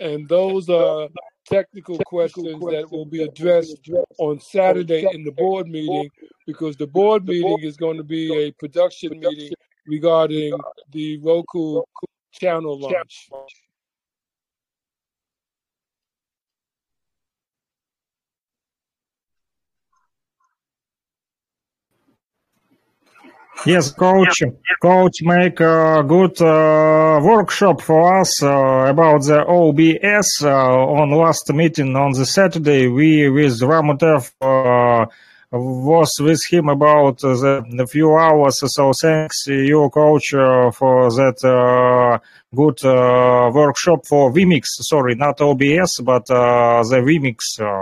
and those are technical questions that will be addressed on Saturday in the board meeting because the board meeting is going to be a production meeting regarding the Roku channel launch. Yes, coach. Coach make a good uh, workshop for us uh, about the OBS. Uh, on last meeting on the Saturday, we with Ramutef uh, was with him about the, the few hours. So thanks you, coach, uh, for that uh, good workshop for vMix. Sorry, not OBS, but the vMix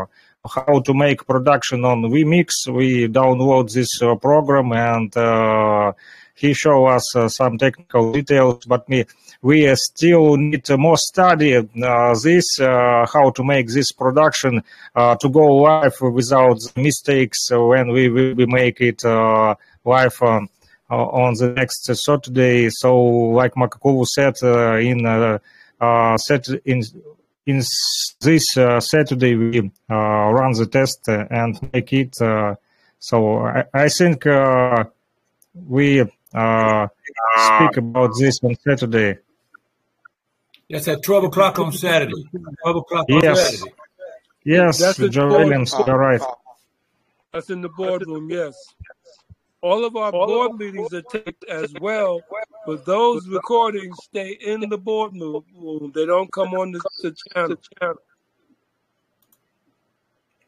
how to make production on vMix. We download this uh, program and uh, he show us uh, some technical details, but me, we still need more study uh, this, uh, how to make this production uh, to go live without mistakes when we, we make it live on, on the next Saturday. So like Makakovu said, in, set in in this uh, Saturday we uh, run the test and make it. Uh, so I, I think we speak about this on Saturday. Yes, at 12 o'clock on Saturday. 12 o'clock on yes. Saturday. Yes, That's Joe Williams, you're right. That's in the boardroom, yes. All of our board meetings are taped as well, but those recordings stay in the boardroom. They don't come on the, the channel.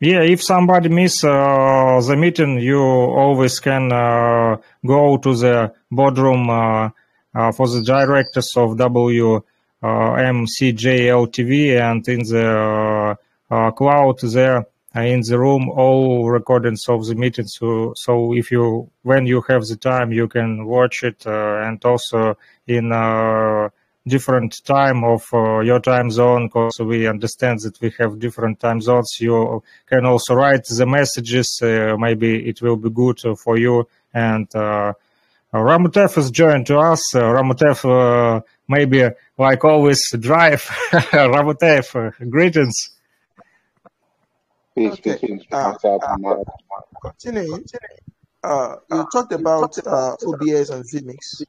Yeah, if somebody miss uh, the meeting, you always can uh, go to the boardroom uh, uh, for the directors of WMCJLTV and in the uh, uh, cloud there uh, in the room all recordings of the meeting. So, so if you when you have the time, you can watch it uh, and also in uh, different time of uh, your time zone because we understand that we have different time zones you can also write the messages uh, maybe it will be good for you and uh, Ramutef is joined to us. Uh, Ramutef, uh, maybe like always, drive. (laughs) Ramutef, uh, greetings. Peace, Okay. peace, peace. Uh, What's up, Mark? Continuing, uh, you talked about uh, OBS and vMix.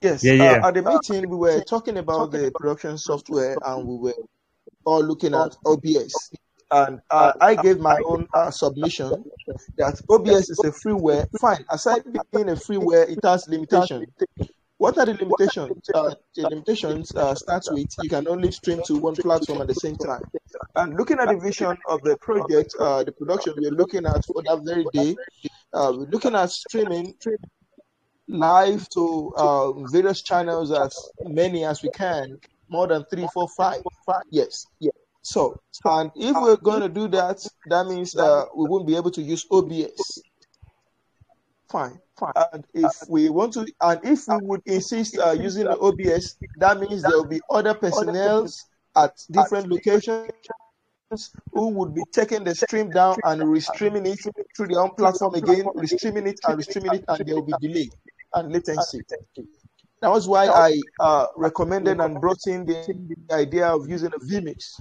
Yes, Yeah, uh, at the meeting we were talking about the production software and we were all looking at OBS. And uh, I gave my own uh, submission that OBS is a freeware. Fine, aside being a freeware, it has limitations. What are the limitations? Uh, the limitations uh, starts with you can only stream to one platform at the same time. And looking at the vision of the project, uh, the production we're looking at for that very day, uh, we're looking at streaming live to uh, various channels as many as we can, more than three, four, five. Yes, yeah. So, and if we're going to do that, that means uh, we won't be able to use OBS. Fine, fine. And if we want to, and if we would insist uh, using the OBS, that means there will be other personnel at different locations who would be taking the stream down and restreaming it through their own platform again, restreaming it and restreaming it, and there will be delay and latency. That was why I uh, recommended and brought in the idea of using a vMix.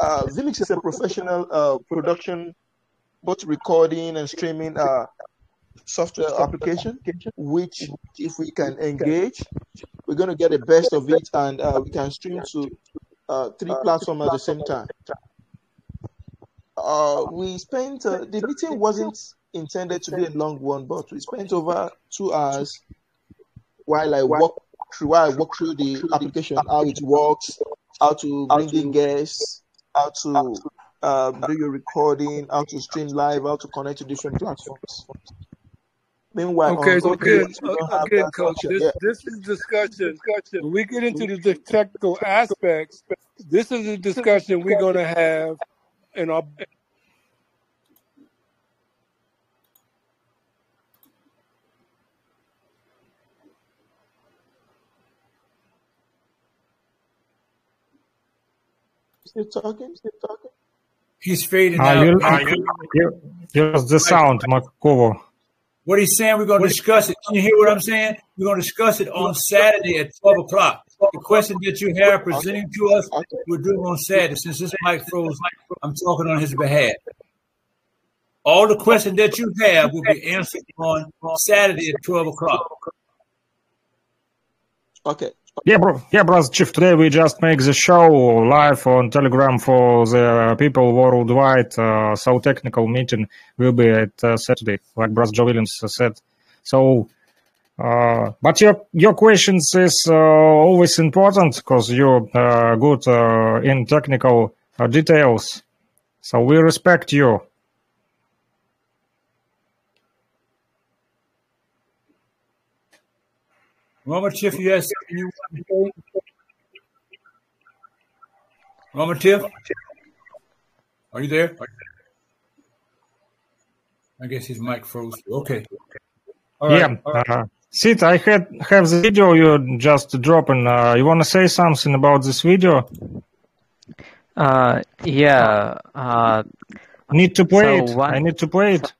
uh, vMix is a professional uh, production, both recording and streaming uh, software application, which if we can engage, we're going to get the best of it and uh, we can stream to uh, three platforms at the same time. Uh, we spent, uh, the meeting wasn't intended to be a long one, but we spent over two hours while I walk through, while I walk through the application, how it works, how to bring in guests, how to um, do your recording, how to stream live, how to connect to different platforms. Meanwhile, Okay, on so OBS, again, we don't have again, that coach, this Yeah. this is discussion. When we get into the, the technical aspects, this is a discussion we're going to have in our Still talking? Still talking? He's fading Uh, out. you, Mike. you, use the sound, Makovo. What he's saying, we're going to discuss it. Can you hear what I'm saying? We're going to discuss it on Saturday at 12 o'clock. The question that you have presenting to us, we're doing on Saturday. Since this mic froze, I'm talking on his behalf. All the questions that you have will be answered on Saturday at 12 o'clock. Okay. Yeah, bro. Yeah, brother Chief. Today we just make the show live on Telegram for the people worldwide. Uh, so technical meeting will be at uh, Saturday, like brother Joe Williams said. So, uh, but your your questions is uh, always important because you're uh, good uh, in technical uh, details. So we respect you. Ramutef, you have you want to say? Ramutef? Are you there? I guess his mic froze. Okay. All right. yeah. Uh, Sid, I had have the video you just dropping. Uh, you want to say something about this video? Uh, yeah. Uh, Need to play so it. one, I need to play it.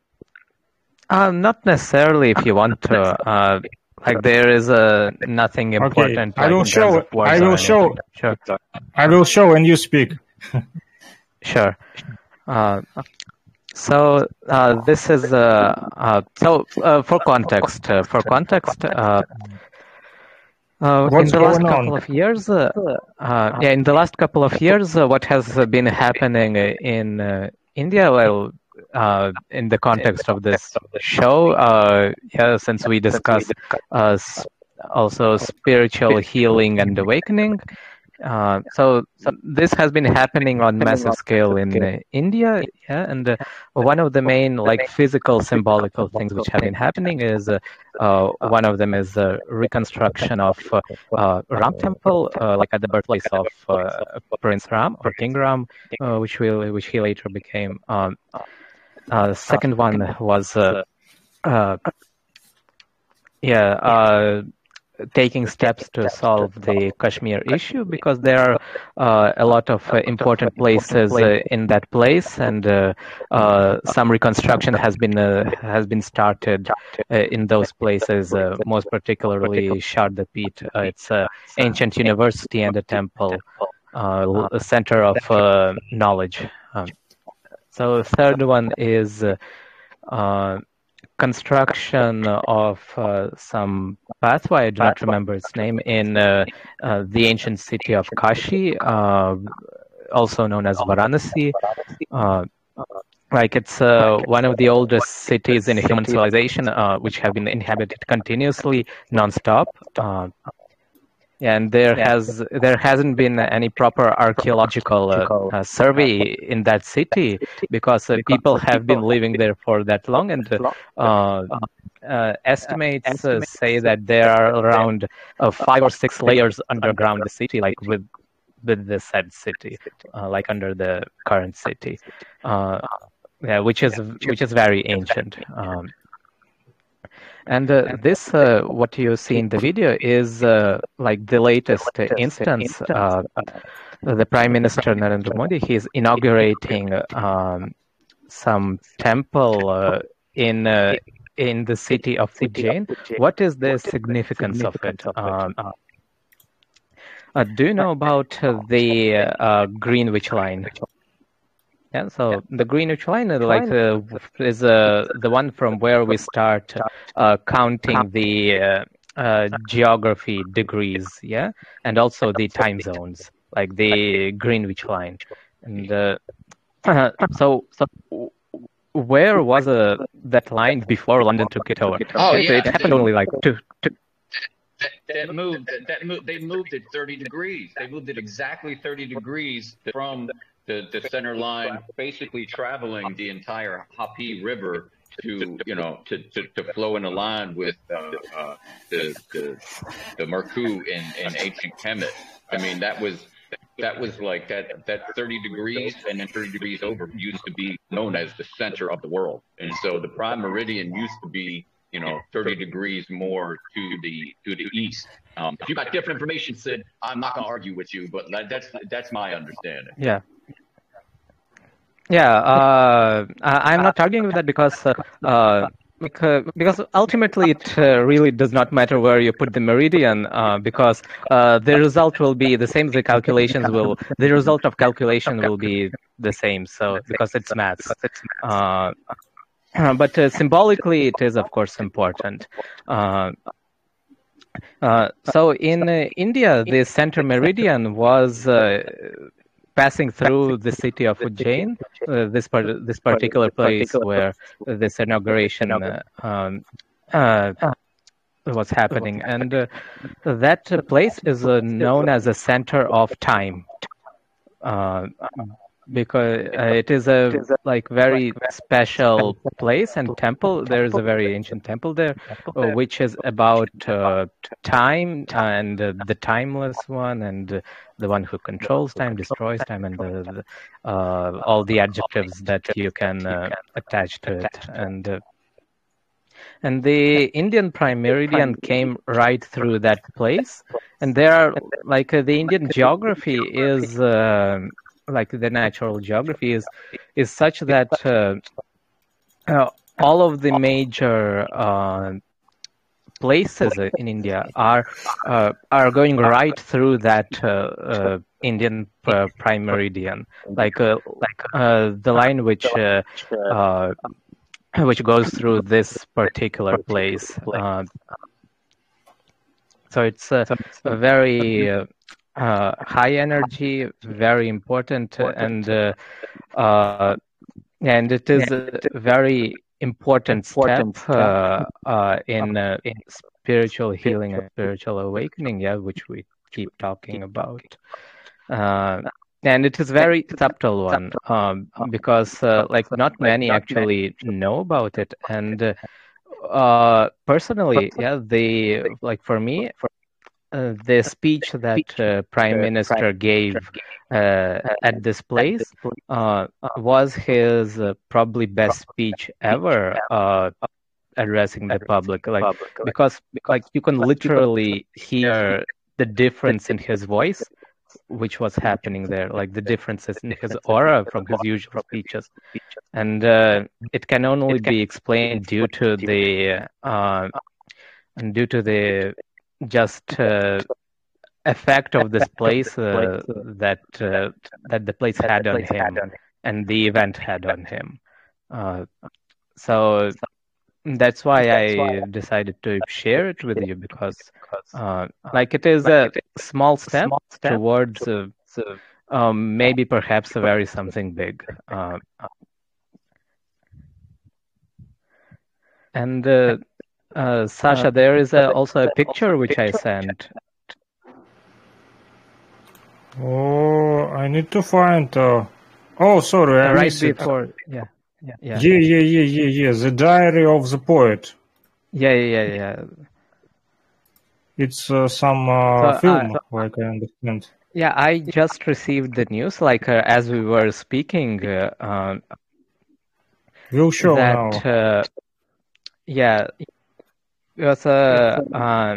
uh, not necessarily if you want to. Uh, like there is uh, nothing Okay, important I will show. I will show. Sure, I will show when you speak. sure. Uh, so uh, this is uh, uh, so uh, for context. Uh, for context, uh, uh, in the last couple on? of years, uh, uh, yeah, in the last couple of years, uh, what has uh, been happening uh, in uh, India? Well, uh, in the context of this show, uh, yeah, since we discussed uh, also spiritual healing and awakening. Uh, so, so this has been happening on massive scale in uh, India, yeah, and uh, one of the main like physical symbolical things which have been happening is uh, uh, one of them is uh, reconstruction of uh, uh, Ram Temple, uh, like at the birthplace of uh, Prince Ram or King Ram, uh, which will which he later became. Um, uh, the second one was uh, uh, yeah. Uh, taking steps to solve the Kashmir issue because there are uh, a lot of uh, important places uh, in that place, and uh, uh, some reconstruction has been uh, has been started uh, in those places. Uh, most particularly Sharda Peeth. Uh, it's an ancient university and a temple, uh, a center of uh, knowledge. Um, so the third one is. Uh, uh, construction of uh, some pathway, I do not remember its name, in uh, uh, the ancient city of Kashi, uh, also known as Varanasi. Uh, like it's uh, one of the oldest cities in human civilization, uh, which have been inhabited continuously, non-stop. Uh, and there has there hasn't been any proper archaeological uh, uh, survey in that city because uh, people have been living there for that long. And uh, uh, estimates uh, say that there are around uh, five or six layers underground the city like with with the said city uh, like under the current city. uh, yeah, which is which is very ancient. Um, and uh, this, uh, what you see in the video, is uh, like the latest uh, instance. Uh, the Prime Minister Narendra Modi, he's inaugurating um, some temple uh, in uh, in the city of Ujjain. What is the significance of it? Um, Uh, do you know about uh, the uh, Greenwich line? Yeah, so the Greenwich line, like, uh, is uh, the one from where we start uh, counting the uh, uh, geography degrees, yeah, and also the time zones, like the Greenwich line. And uh, (clears throat) so, so where was uh, that line before London took it over? Oh, so yeah. it happened only like two, two, that moved that, that moved they moved it 30 degrees they moved it exactly 30 degrees from the, the center line basically traveling the entire hapi river to you know to, to, to flow in a line with uh, uh, the, the the Merku in, in ancient Kemet. I mean that was that was like that that 30 degrees and then 30 degrees over used to be known as the center of the world and so the prime meridian used to be you know 30 degrees more to the to the east um, if you got different information sid i'm not going to argue with you but that's that's my understanding Yeah. Yeah, uh, I'm not arguing with that because uh, uh, because, ultimately it uh, really does not matter where you put the meridian uh, because uh, the result will be the same. The calculations will the result of calculation will be the same. So because it's maths. But symbolically, it is of course important. Uh, so in uh, India, the center meridian was passing through the city of Ujjain, uh, this part, this particular place where this inauguration uh, um, uh, was happening, and uh, that uh, place is uh, known as a center of time. Because uh, it is a like very special place and temple. There is a very ancient temple there, uh, which is about uh, time and uh, the timeless one and uh, the one who controls time, destroys time, and the, uh, all the adjectives that you can uh, attach to it. And uh, and the Indian prime meridian came right through that place. And there are like uh, the Indian geography is. Uh, like the natural geography is is such that uh, uh, all of the major uh, places in India are uh, are going right through that uh, uh, Indian uh, prime meridian, like uh, like uh, the line which uh, uh, which goes through this particular place. Uh, so it's a very uh, high energy, very important, uh, and uh, uh, and it is a very important step uh, uh, in uh, in spiritual healing and spiritual awakening. Yeah, which we keep talking about. Uh, and it is very subtle one um, because uh, like not many actually know about it and uh, uh, personally yeah the like for me uh, the speech that uh, prime minister gave uh, at this place uh, was his uh, probably best speech ever uh, addressing the public. like because like you can literally hear the difference in his voice which was happening there like the differences in his aura from his usual speeches. and uh, it can only be explained due to the uh, and due to the just uh, effect of this place uh, that uh, that the place had on him and the event had on him. Uh, so that's why I decided to share it with you because, uh, like, it is a small step towards uh, um, maybe perhaps a very something big. Uh, and uh, uh, Sasha, there is a, also a picture which I sent. Oh, I need to find. Uh... Oh, sorry, I right missed it. before, yeah, yeah, yeah, Yeah, yeah, yeah, yeah, yeah. The Diary of the Poet. yeah, yeah, yeah. yeah. It's uh, some uh, So, film, uh, like I understand. Yeah, I just received the news, like uh, as we were speaking, uh, We'll show now. that uh, yeah, because uh, uh,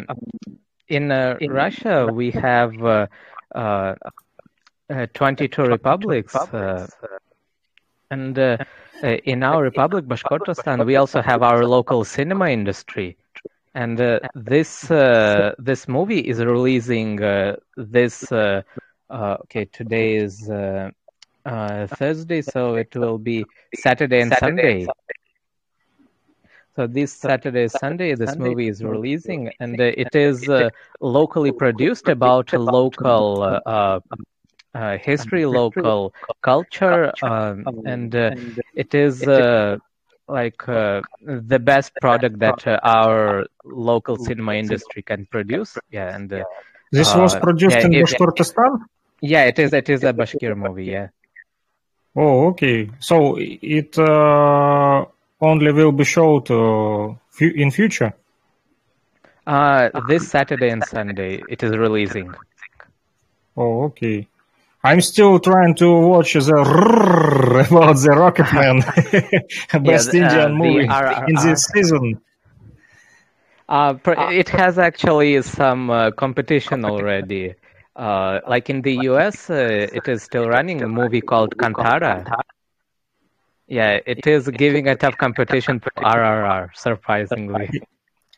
in uh, Russia we have uh, uh, uh, 22 republics, uh, and in our republic, Bashkortostan, we also have our local cinema industry, and uh, this uh, this movie is releasing uh, this. Uh, uh, okay, today is uh, uh, Thursday, so it will be Saturday and Sunday. So this Saturday, Sunday, this movie is releasing, and uh, it is uh, locally produced about local uh, uh, uh, history, local culture, um, and uh, it is uh, like uh, the best product that uh, our local cinema industry can produce. Yeah, and uh, This was uh, produced yeah, in it- Bashkortostan? yeah, it is. It is a Bashkir movie. Yeah. Oh, okay. So it uh, only will be showed uh, in future? Uh, this Saturday and Sunday it is releasing. Oh, okay. I'm still trying to watch the about the Rocketman, (laughs) (laughs) best the- uh, Indian the movie RRR. in this season. Uh, it has actually some uh, competition already. Uh, like in the US, uh, it is still running a movie called Kantara. Yeah, it is giving a tough competition to RRR, surprisingly. (laughs)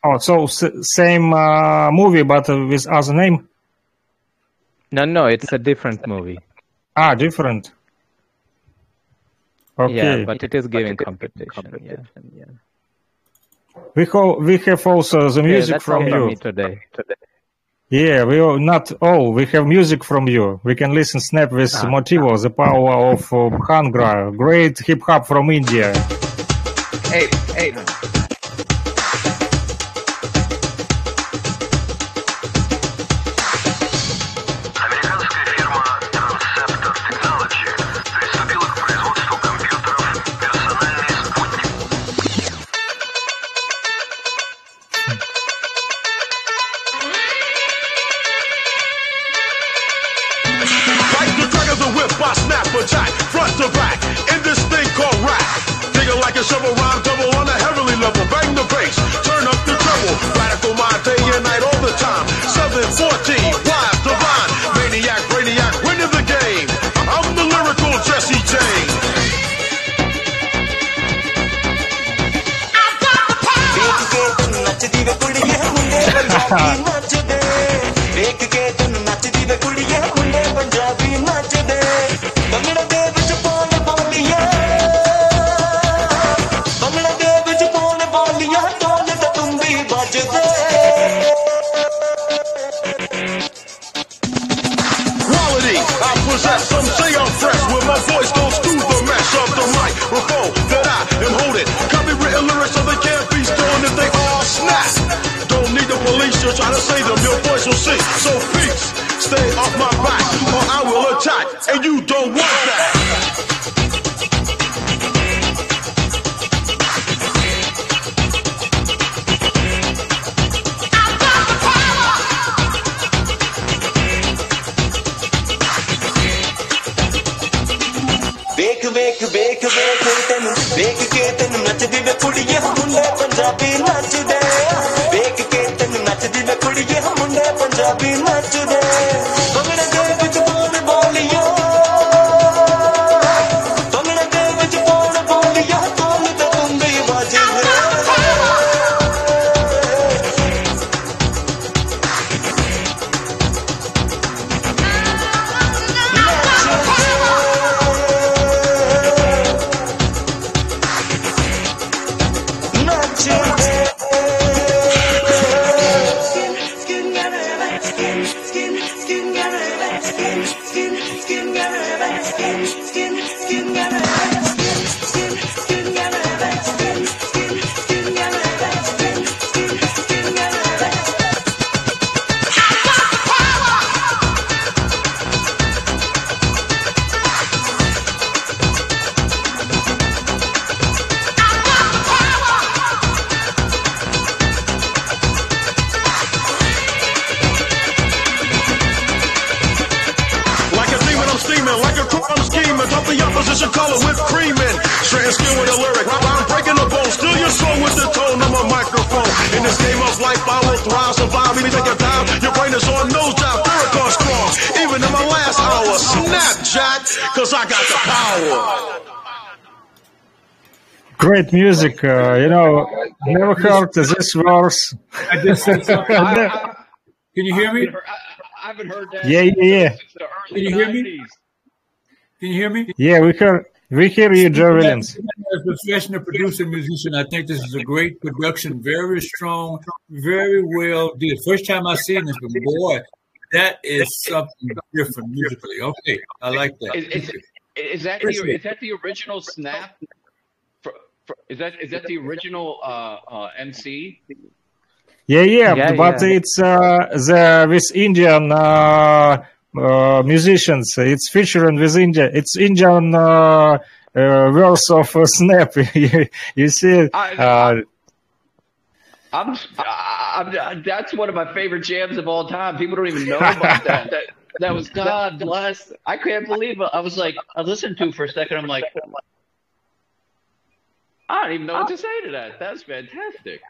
Oh, so s- same uh, movie but uh, with other name? No, no, it's a different movie. Ah, different. Okay. Yeah, but it is giving competition. Yeah, yeah. we ho- we have also the music all from you. me today. Yeah, we are not all. We have music from you. We can listen snap with Ah. Motivo, the power of uh, Bhangra, great hip hop from India. Hey, hey. say them. Your voice will sing. So peace, stay off my back or I will attack, and you don't want that. ਵੇਖ ਵੇਖ ਵੇਖ ਵੇਖ ਤੈਨੂੰ ਵੇਖ ਕੇ ਤੈਨੂੰ ਨੱਚਦੀ ਵੇ ਕੁੜੀਏ ਮੁੰਡੇ ਪੰਜਾਬੀ ਨੱਚਦੇ I'll be great music. Uh, you know, never heard this verse. I just said (laughs) something. I, I, Can you hear me? I, I haven't heard that Yeah, yeah, yeah. Can early you hear me? Can you hear me? Yeah, we hear we hear you, Joe Williams. As a professional producer musician, I think this is a great production, very strong, very well did. First time I seen this, but boy, that is something different musically. Okay, I like that. Is, is, is that the, is that the original snap? For, for, is that is that the original uh, uh, MC? Yeah, yeah, Yeah, but yeah. it's uh, the with Indian uh, uh, musicians. It's featuring with India. It's Indian uh, uh, verse of uh, Snap. (laughs) you, you see, I, uh, I'm, I'm, I'm, that's one of my favorite jams of all time. People don't even know about (laughs) that. That that was God bless. I can't believe it. I was like, I listened to it for a second. I'm like, I don't even know what to say to that. That's fantastic.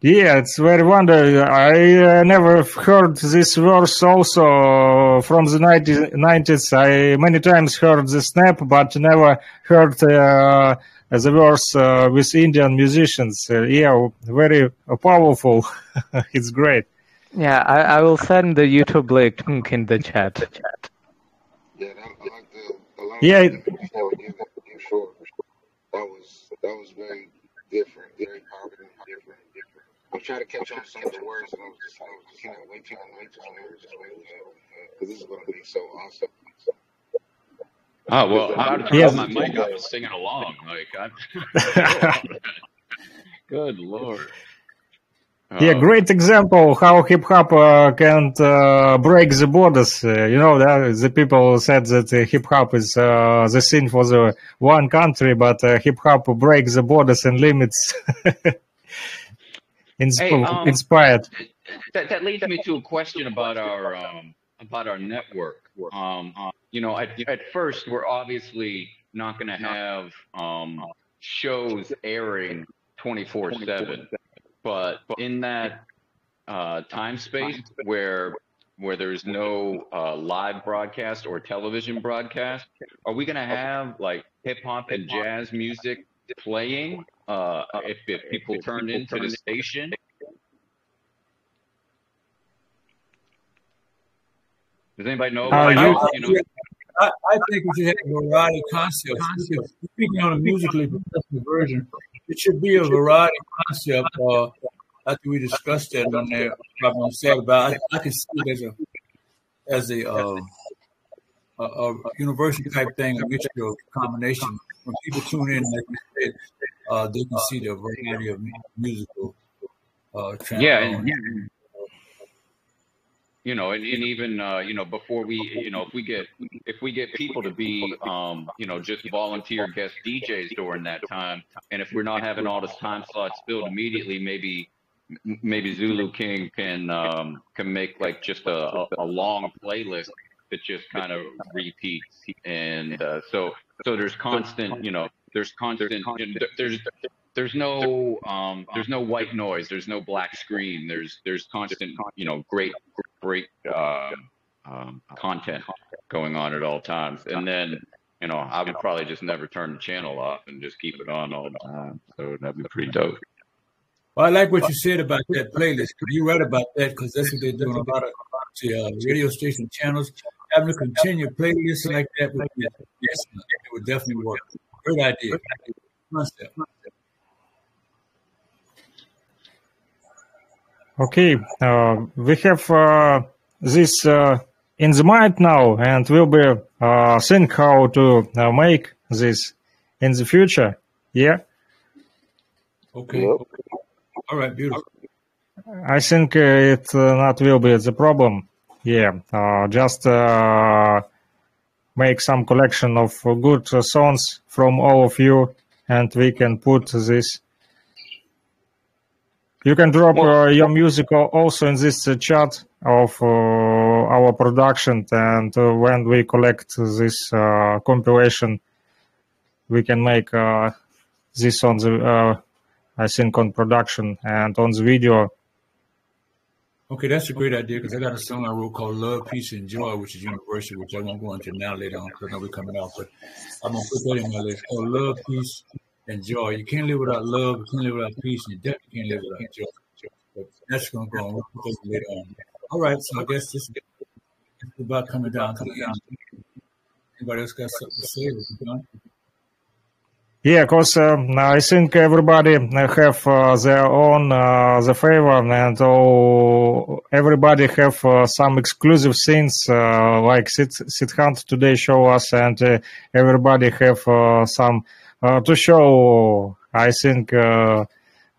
yeah, it's very wonder. I uh, never heard this verse also from the 90s. 90s. I many times heard the Snap, but never heard uh, the verse uh, with Indian musicians. Uh, yeah, very powerful. (laughs) it's great. Yeah, I, I will send the YouTube link in the chat. Yeah, that, I like the a lot Yeah, the before you got you sure that was that was very different, very powerful, different, different. I'm trying to catch on some of the words, and I was just, I was just can't wait, can't wait, just wait, just wait, because this is going to be so awesome. Oh well, I'm about turn Yes. my mic up and singing along. Like, I'm, (laughs) (laughs) good lord. Yeah, Uh, great example how hip hop uh, can uh, break the borders. Uh, you know, that the people said that uh, hip hop is uh, the scene for the one country, but uh, hip hop breaks the borders and limits. (laughs) Insp- Hey, um, inspired. that that leads me to a question about our um, about our network. Um, uh, you know, at at first we're obviously not going to have um, shows airing twenty four seven, but in that uh, time space where where there's no uh, live broadcast or television broadcast, are we going to have like hip hop and jazz music playing uh, if if people turn into the station? Does anybody know Uh, you. You know, I, I think we should have a variety concept. Speaking speaking on a musically professional version, it should be a variety concept. Uh, after we discussed that on there, probably on Saturday, but I, I can see it as a as a, uh, a, a university type thing, a mutual combination. When people tune in, like you said, uh, they can see the variety of musical uh, yeah, and you know, and, and even uh, you know, before we, you know, if we get if we get people to be, um, you know, just volunteer guest DJs during that time, and if we're not having all this time slots filled immediately, maybe maybe Zulu King can um, can make like just a, a, long playlist that just kind of repeats, and uh, so so there's constant, you know, there's constant, there's there's no um, there's no white noise, there's no black screen, there's there's constant, you know, great great uh, um, content going on at all times, and then. You know, I would probably just never turn the channel off and just keep it on all the time. So that'd be pretty dope. Well, I like what you said about that playlist. You read about that because that's what they're doing. A lot of the uh, radio station channels having to continue playlists like that. Would be, yes, it would definitely work. Great idea. Concept. Okay, uh, we have uh, this uh, in the mind now, and we'll be uh, think how to uh, make this in the future. Yeah, Okay. All right. Beautiful. I think uh, it uh, not will be the problem. Yeah, uh, just uh, make some collection of good uh, songs from all of you, and we can put this. You can drop uh, your music also in this uh, chat of uh, our production, and uh, when we collect this uh, compilation, we can make uh, this on the, uh, I think, on production and on the video. Okay, that's a great idea because I got a song I wrote called Love, Peace, and Joy, which is universal, which I won't go into now later on because I know we're coming out. But I'm going to put that in my list. Called Love, Peace, and joy. You can't live without love. You can't live without peace. And you definitely can't live without joy. That's going to go on later on. All right, so I guess this is about coming down. Down. Anybody else got something to say? Yeah, because um, I think everybody have uh, their own uh, the favor, and oh, everybody have uh, some exclusive things uh, like Sid, Siddhant today show us, and uh, everybody have some to show. I think uh,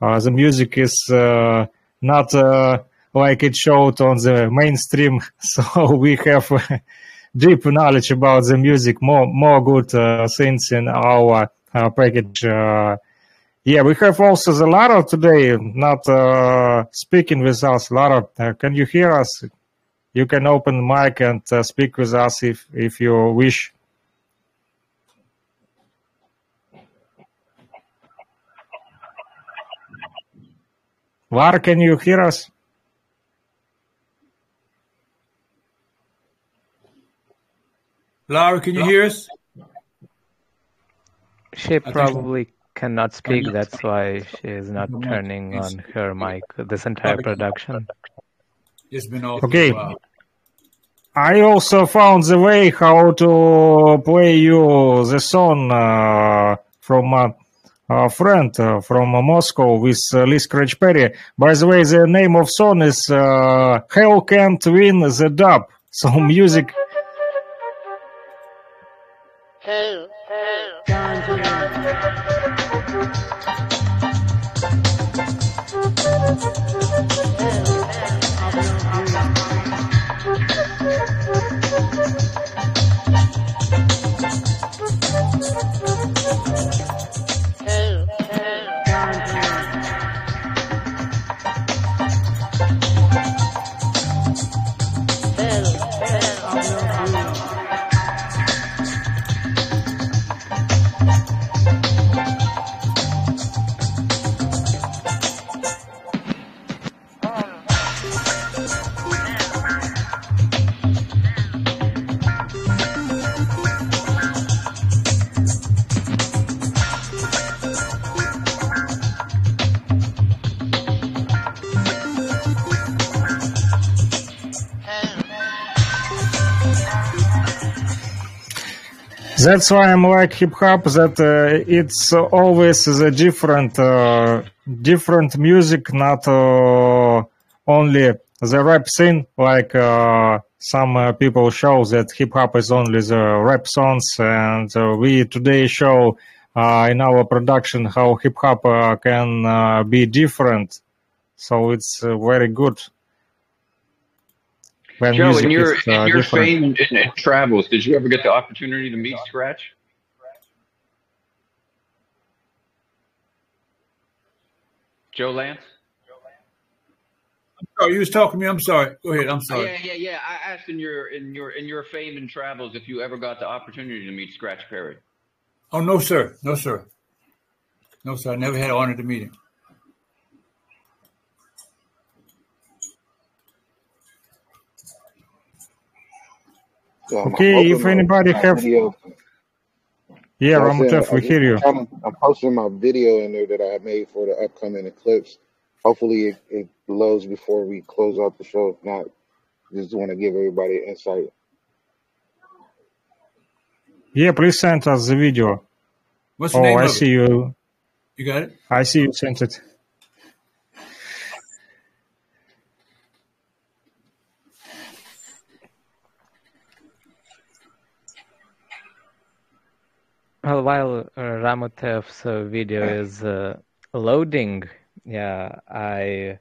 uh, the music is uh, not uh, like it showed on the mainstream, (laughs) so we have deep knowledge about the music, more more good uh, things in our uh, package. Uh, yeah, we have also the Lara today, not uh, speaking with us. Lara, uh, can you hear us? You can open mic and uh, speak with us if if you wish. Lara, can you hear us? Laura, can you hear us? She probably cannot speak. That's why she is not turning on her mic this entire production. It's been off Okay. for a while. I also found the way how to play you the song uh, from a, a friend uh, from Moscow with uh, Lee Scratch Perry. By the way, the name of song is uh, Hell Can't Win the Dub. So (laughs) music. That's why I'm like hip hop. That uh, it's always the different, uh, different music, not uh, only the rap scene. Like uh, some uh, people show that hip hop is only the rap songs, and uh, we today show in our production how hip hop can be different. So it's very good. When Joe, music in your is, uh, in your different. fame and, and travels, did you ever get the opportunity to meet Scratch? Joe Lance? Oh, you was talking to me. I'm sorry. Go ahead. I'm sorry. yeah, yeah, yeah. I asked in your in your in your fame and travels if you ever got the opportunity to meet Scratch Perry. Oh no, sir. No, sir. No, sir. I never had the honor to meet him. So I'm, I'm Okay, if anybody have, video. yeah, So I said, Ramutef, I we just, hear you. I'm, I'm posting my video in there that I made for the upcoming eclipse. Hopefully, it, it loads before we close out the show. If not, just want to give everybody insight. Yeah, please send us the video. What's the Oh, name I of see it? you. You got it? I see you sent it. Well, while uh, Ramutef's uh, video is uh, loading, yeah, I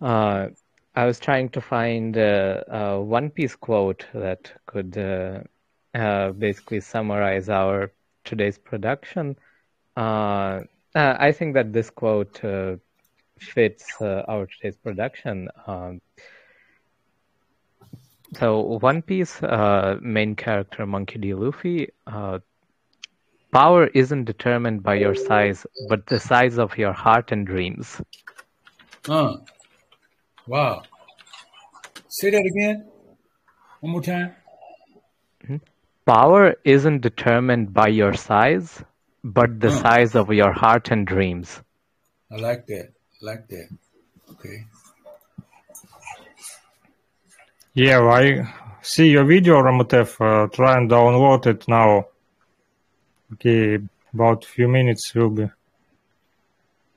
uh, I was trying to find a One Piece quote that could uh, uh, basically summarize our today's production. Uh, I think that this quote uh, fits uh, our today's production. Um, so, One Piece uh, main character Monkey D. Luffy. Uh, Power isn't determined by your size, but the size of your heart and dreams. Uh, wow. Say that again. One more time. Power isn't determined by your size, but the Huh. size of your heart and dreams. I like that. I like that. Okay. Yeah, I see your video, Ramutef. Uh, try and download it now. Okay, about few minutes will be.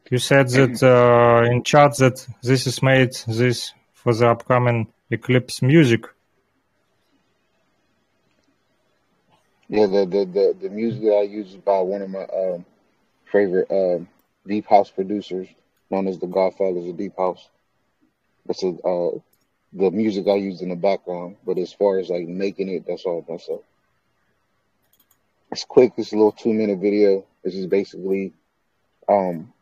You said that uh, in chat that this is made this for the upcoming Eclipse music. Yeah, the the the, the music that I use is by one of my um, favorite um, deep house producers, known as the Godfathers of Deep House. That's uh, the music I use in the background, but as far as like making it, that's all myself. It's quick. A little two minute video. This is basically um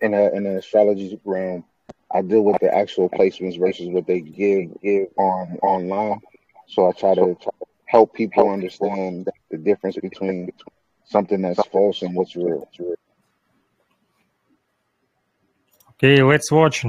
in a in an astrology realm. I deal with the actual placements versus what they give give on online. So I try to help people understand the difference between something that's false and what's real. Okay, let's watch.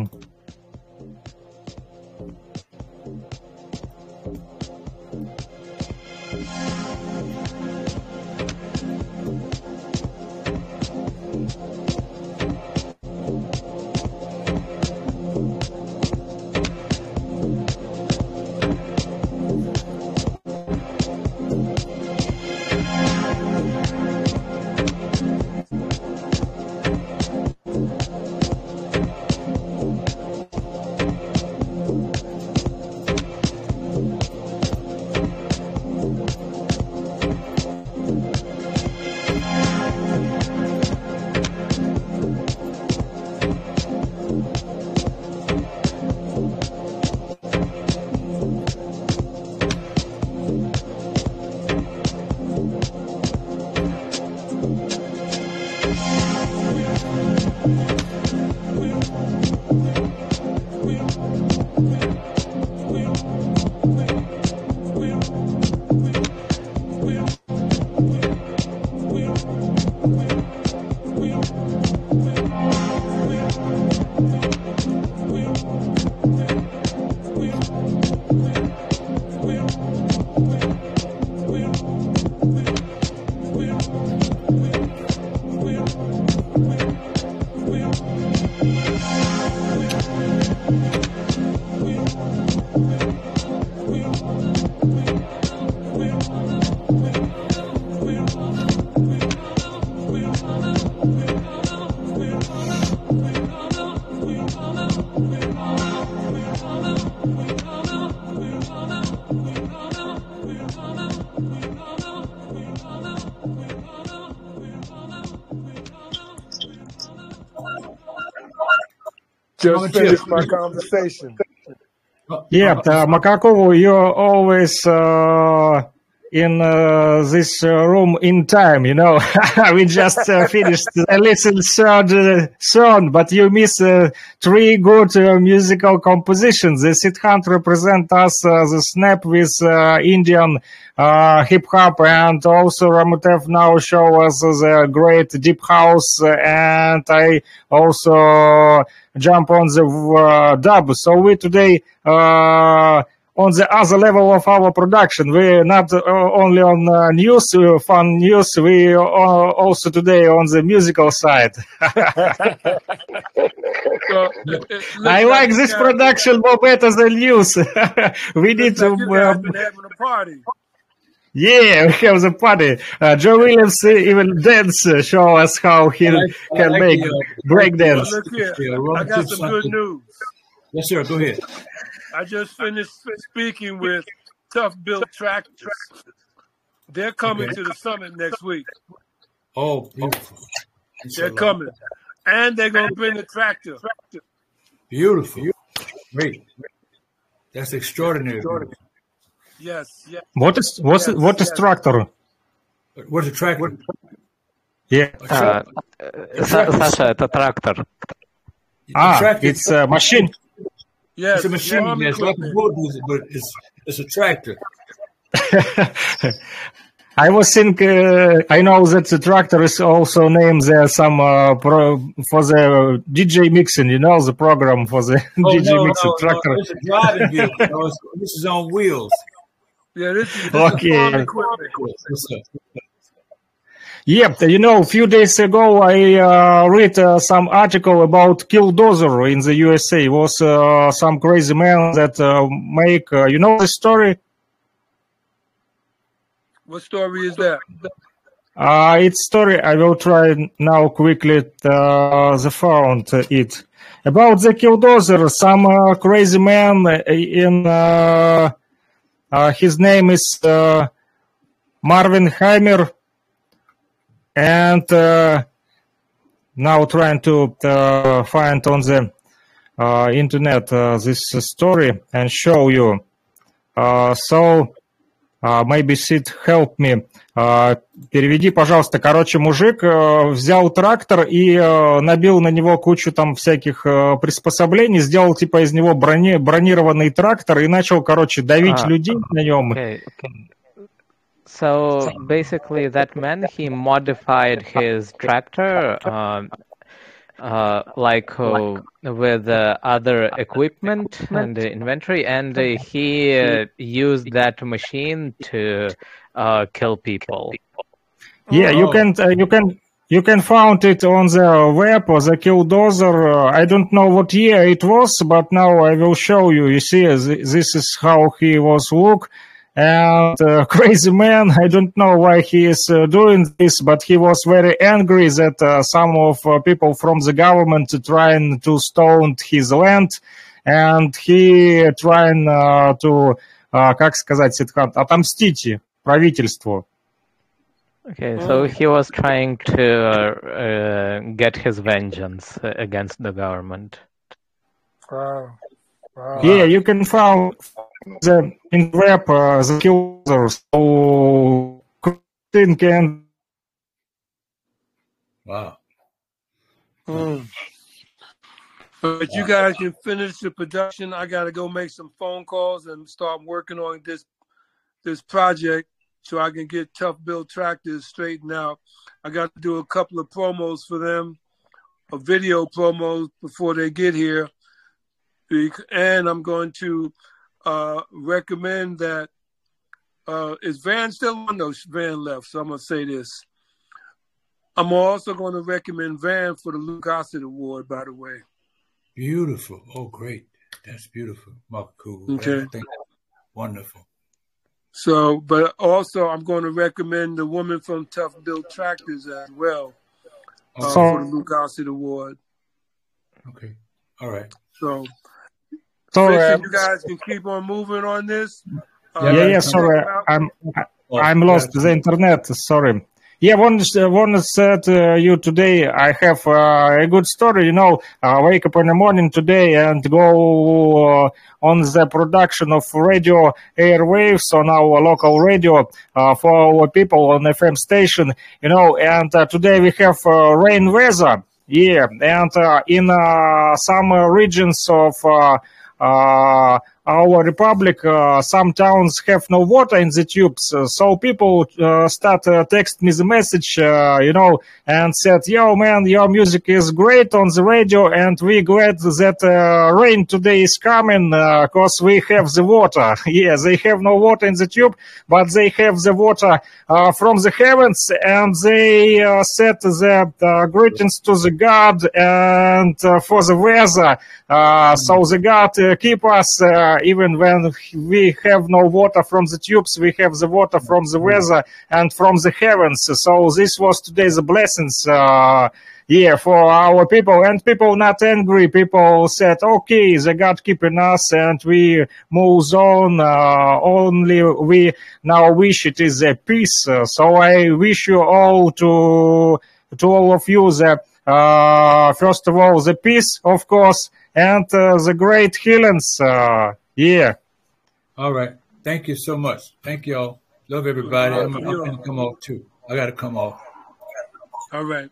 Just finished my conversation. Yeah, uh, Makakovo, you're always uh, in uh, this uh, room in time, you know. (laughs) we just uh, finished a little third uh, song, but you miss three good musical compositions. The Siddhant represent us the snap with Indian hip hop, and also Ramutef now show us the great deep house, and I also jump on the uh, dub. So we today uh, on the other level of our production. We're not uh, only on uh, news, uh, fun news. We are also today on the musical side. So, it- it looks I like this production more better than news. (laughs) we need to. like you Uh, having a party. yeah, (laughs) we have the party. Uh, Joe Williams uh, even dance uh, show us how he like- can like make the, uh, break Well, dance. look here. I got some good news. Yes, sir. Go ahead. I just finished speaking with Tough Built Tractors. They're coming okay. to the summit next week. Oh, beautiful. That's they're coming. And they're going to bring a tractor. Beautiful. Great. That's extraordinary. extraordinary. Yes, yes. What is what's yes, what is yes. tractor? What's a tractor? Yeah. Uh, a tractor. Sasha, it's a tractor. Ah, a tractor. it's a machine. Yes. It's a machine. Yeah, it's like a equipment. bulldozer, but it's it's a tractor. (laughs) I was thinking. Uh, I know that the tractor is also named there some uh, pro, for the DJ mixing. You know the program for the (laughs) Oh DJ no, mixing no, tractor. no, it's a driving vehicle. No, it's- this is on wheels. Yeah, this is, this is Okay. farm equipment. What's up? Yep, you know, a few days ago I uh, read uh, some article about Killdozer in the USA. It was uh, some crazy man that uh, make, uh, you know the story? What story is that? Uh, it's story. I will try now quickly uh, the found it about the Killdozer. Some uh, crazy man in uh, uh, his name is uh, Marvin Heemeyer, and uh, now trying to uh, find on the uh, internet uh, this story and show you. Uh, so uh, maybe Sid help me. Uh, переведи, пожалуйста. Короче, мужик э, взял трактор и э, набил на него кучу там всяких э, приспособлений, сделал типа из него брони, бронированный трактор и начал, короче, давить Ah, людей на нем. okay. So basically, that man he modified his tractor, um, uh, like uh, with uh, other equipment and the inventory, and uh, he uh, used that machine to uh, kill people. Yeah, you Oh. can uh, you can you can find it on the web or the Killdozer. Uh, I don't know what year it was, but now I will show you. You see, this is how he was look. And uh, crazy (laughs) man, I don't know why he is uh, doing this, but he was very angry that uh, some of uh, people from the government trying to stone his land, and he trying uh, to, uh, как сказать, Сидхант, отомстить правительству. Okay, so he was trying to uh, uh, get his vengeance uh, against the government. Wow. Wow. Yeah, you can find the in web uh, the killers. So Christine can Wow. Mm. But you guys can finish the production. I got to go make some phone calls and start working on this this project so I can get Tough Build Tractors straightened out. I got to do a couple of promos for them, a video promos before they get here. And I'm going to uh, recommend that. Uh, is Van still on? No, Van left. So I'm going to say this. I'm also going to recommend Van for the Luke Gossett Award, by the way. Beautiful. Oh, great. That's beautiful. Mark Cool. Okay. Wonderful. So, but also I'm going to recommend the woman from Tough Build Tractors as well uh, for the Luke Gossett Award. Okay. All right. So, So, Fixin, uh, you guys can keep on moving on this. yeah, yeah, sorry, I'm I'm lost the internet. Sorry. Yeah, one one said uh, you today. I have uh, a good story. You know, uh, wake up in the morning today and go uh, on the production of radio airwaves on our local radio uh, for our people on FM station. You know, and uh, today we have uh, rain weather. Yeah, and uh, in uh, some uh, regions of uh, our republic, uh, some towns have no water in the tubes, uh, so people uh, start uh, me the message, uh, you know, and said, "Yo, man, your music is great on the radio, and we glad that uh, rain today is coming because we have the water. (laughs) yeah, they have no water in the tube, but they have the water from the heavens, and they uh, said uh, greetings to the God and for the weather. So the God keep us uh, even when we have no water from the tubes. We have the water from the weather and from the heavens. So this was today's blessings. Uh, yeah, for our people and people not angry. People said, okay, the God keeping us and we move on. Uh, only we now wish it is a peace. So I wish you all to, to all of you the, uh, first of all, the peace, of course, and uh, the great healings. Uh, yeah. All right. Thank you so much. Thank y'all. Love everybody. I'm, I'm going to come off too. I got to come off. All right.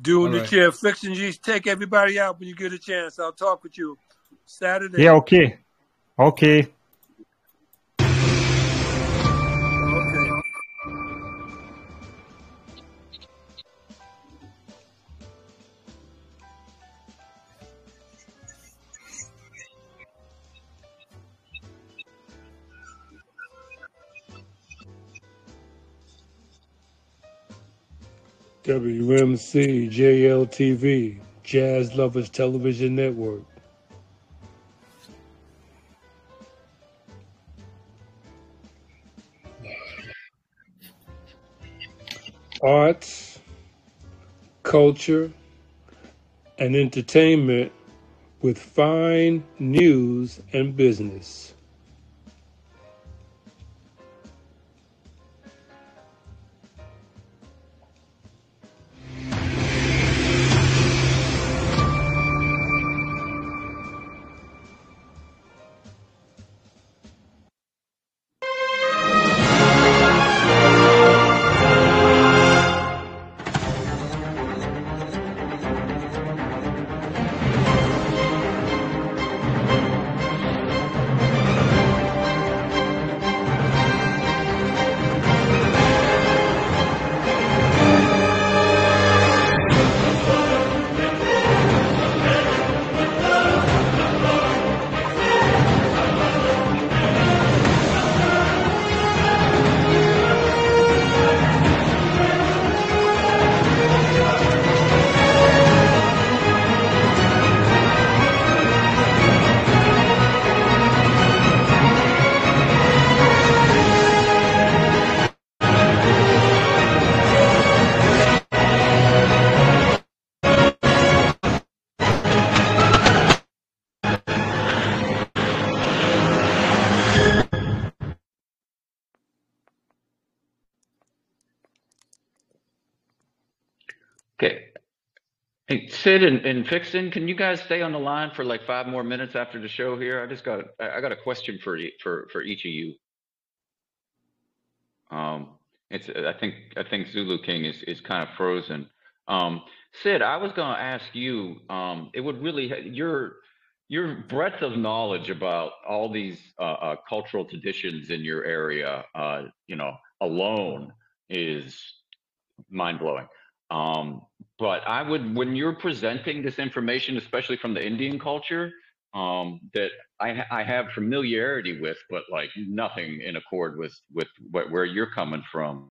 Doing All the right. chair. Fixin G, take everybody out when you get a chance. I'll talk with you Saturday. Yeah, okay. Okay. Okay. WMC JLTV, Jazz Lovers Television Network. Arts, culture, and entertainment with fine news and business. Sid and, and Fixin, can you guys stay on the line for like five more minutes after the show here? I just got I got a question for you for for each of you. Um, it's I think I think Zulu King is is kind of frozen. Um, Sid, I was going to ask you. Um, it would really your your breadth of knowledge about all these uh, uh, cultural traditions in your area, uh, you know, alone is mind blowing. Um, but I would, when you're presenting this information, especially from the Indian culture, um, that I, I have familiarity with, but like nothing in accord with with where you're coming from.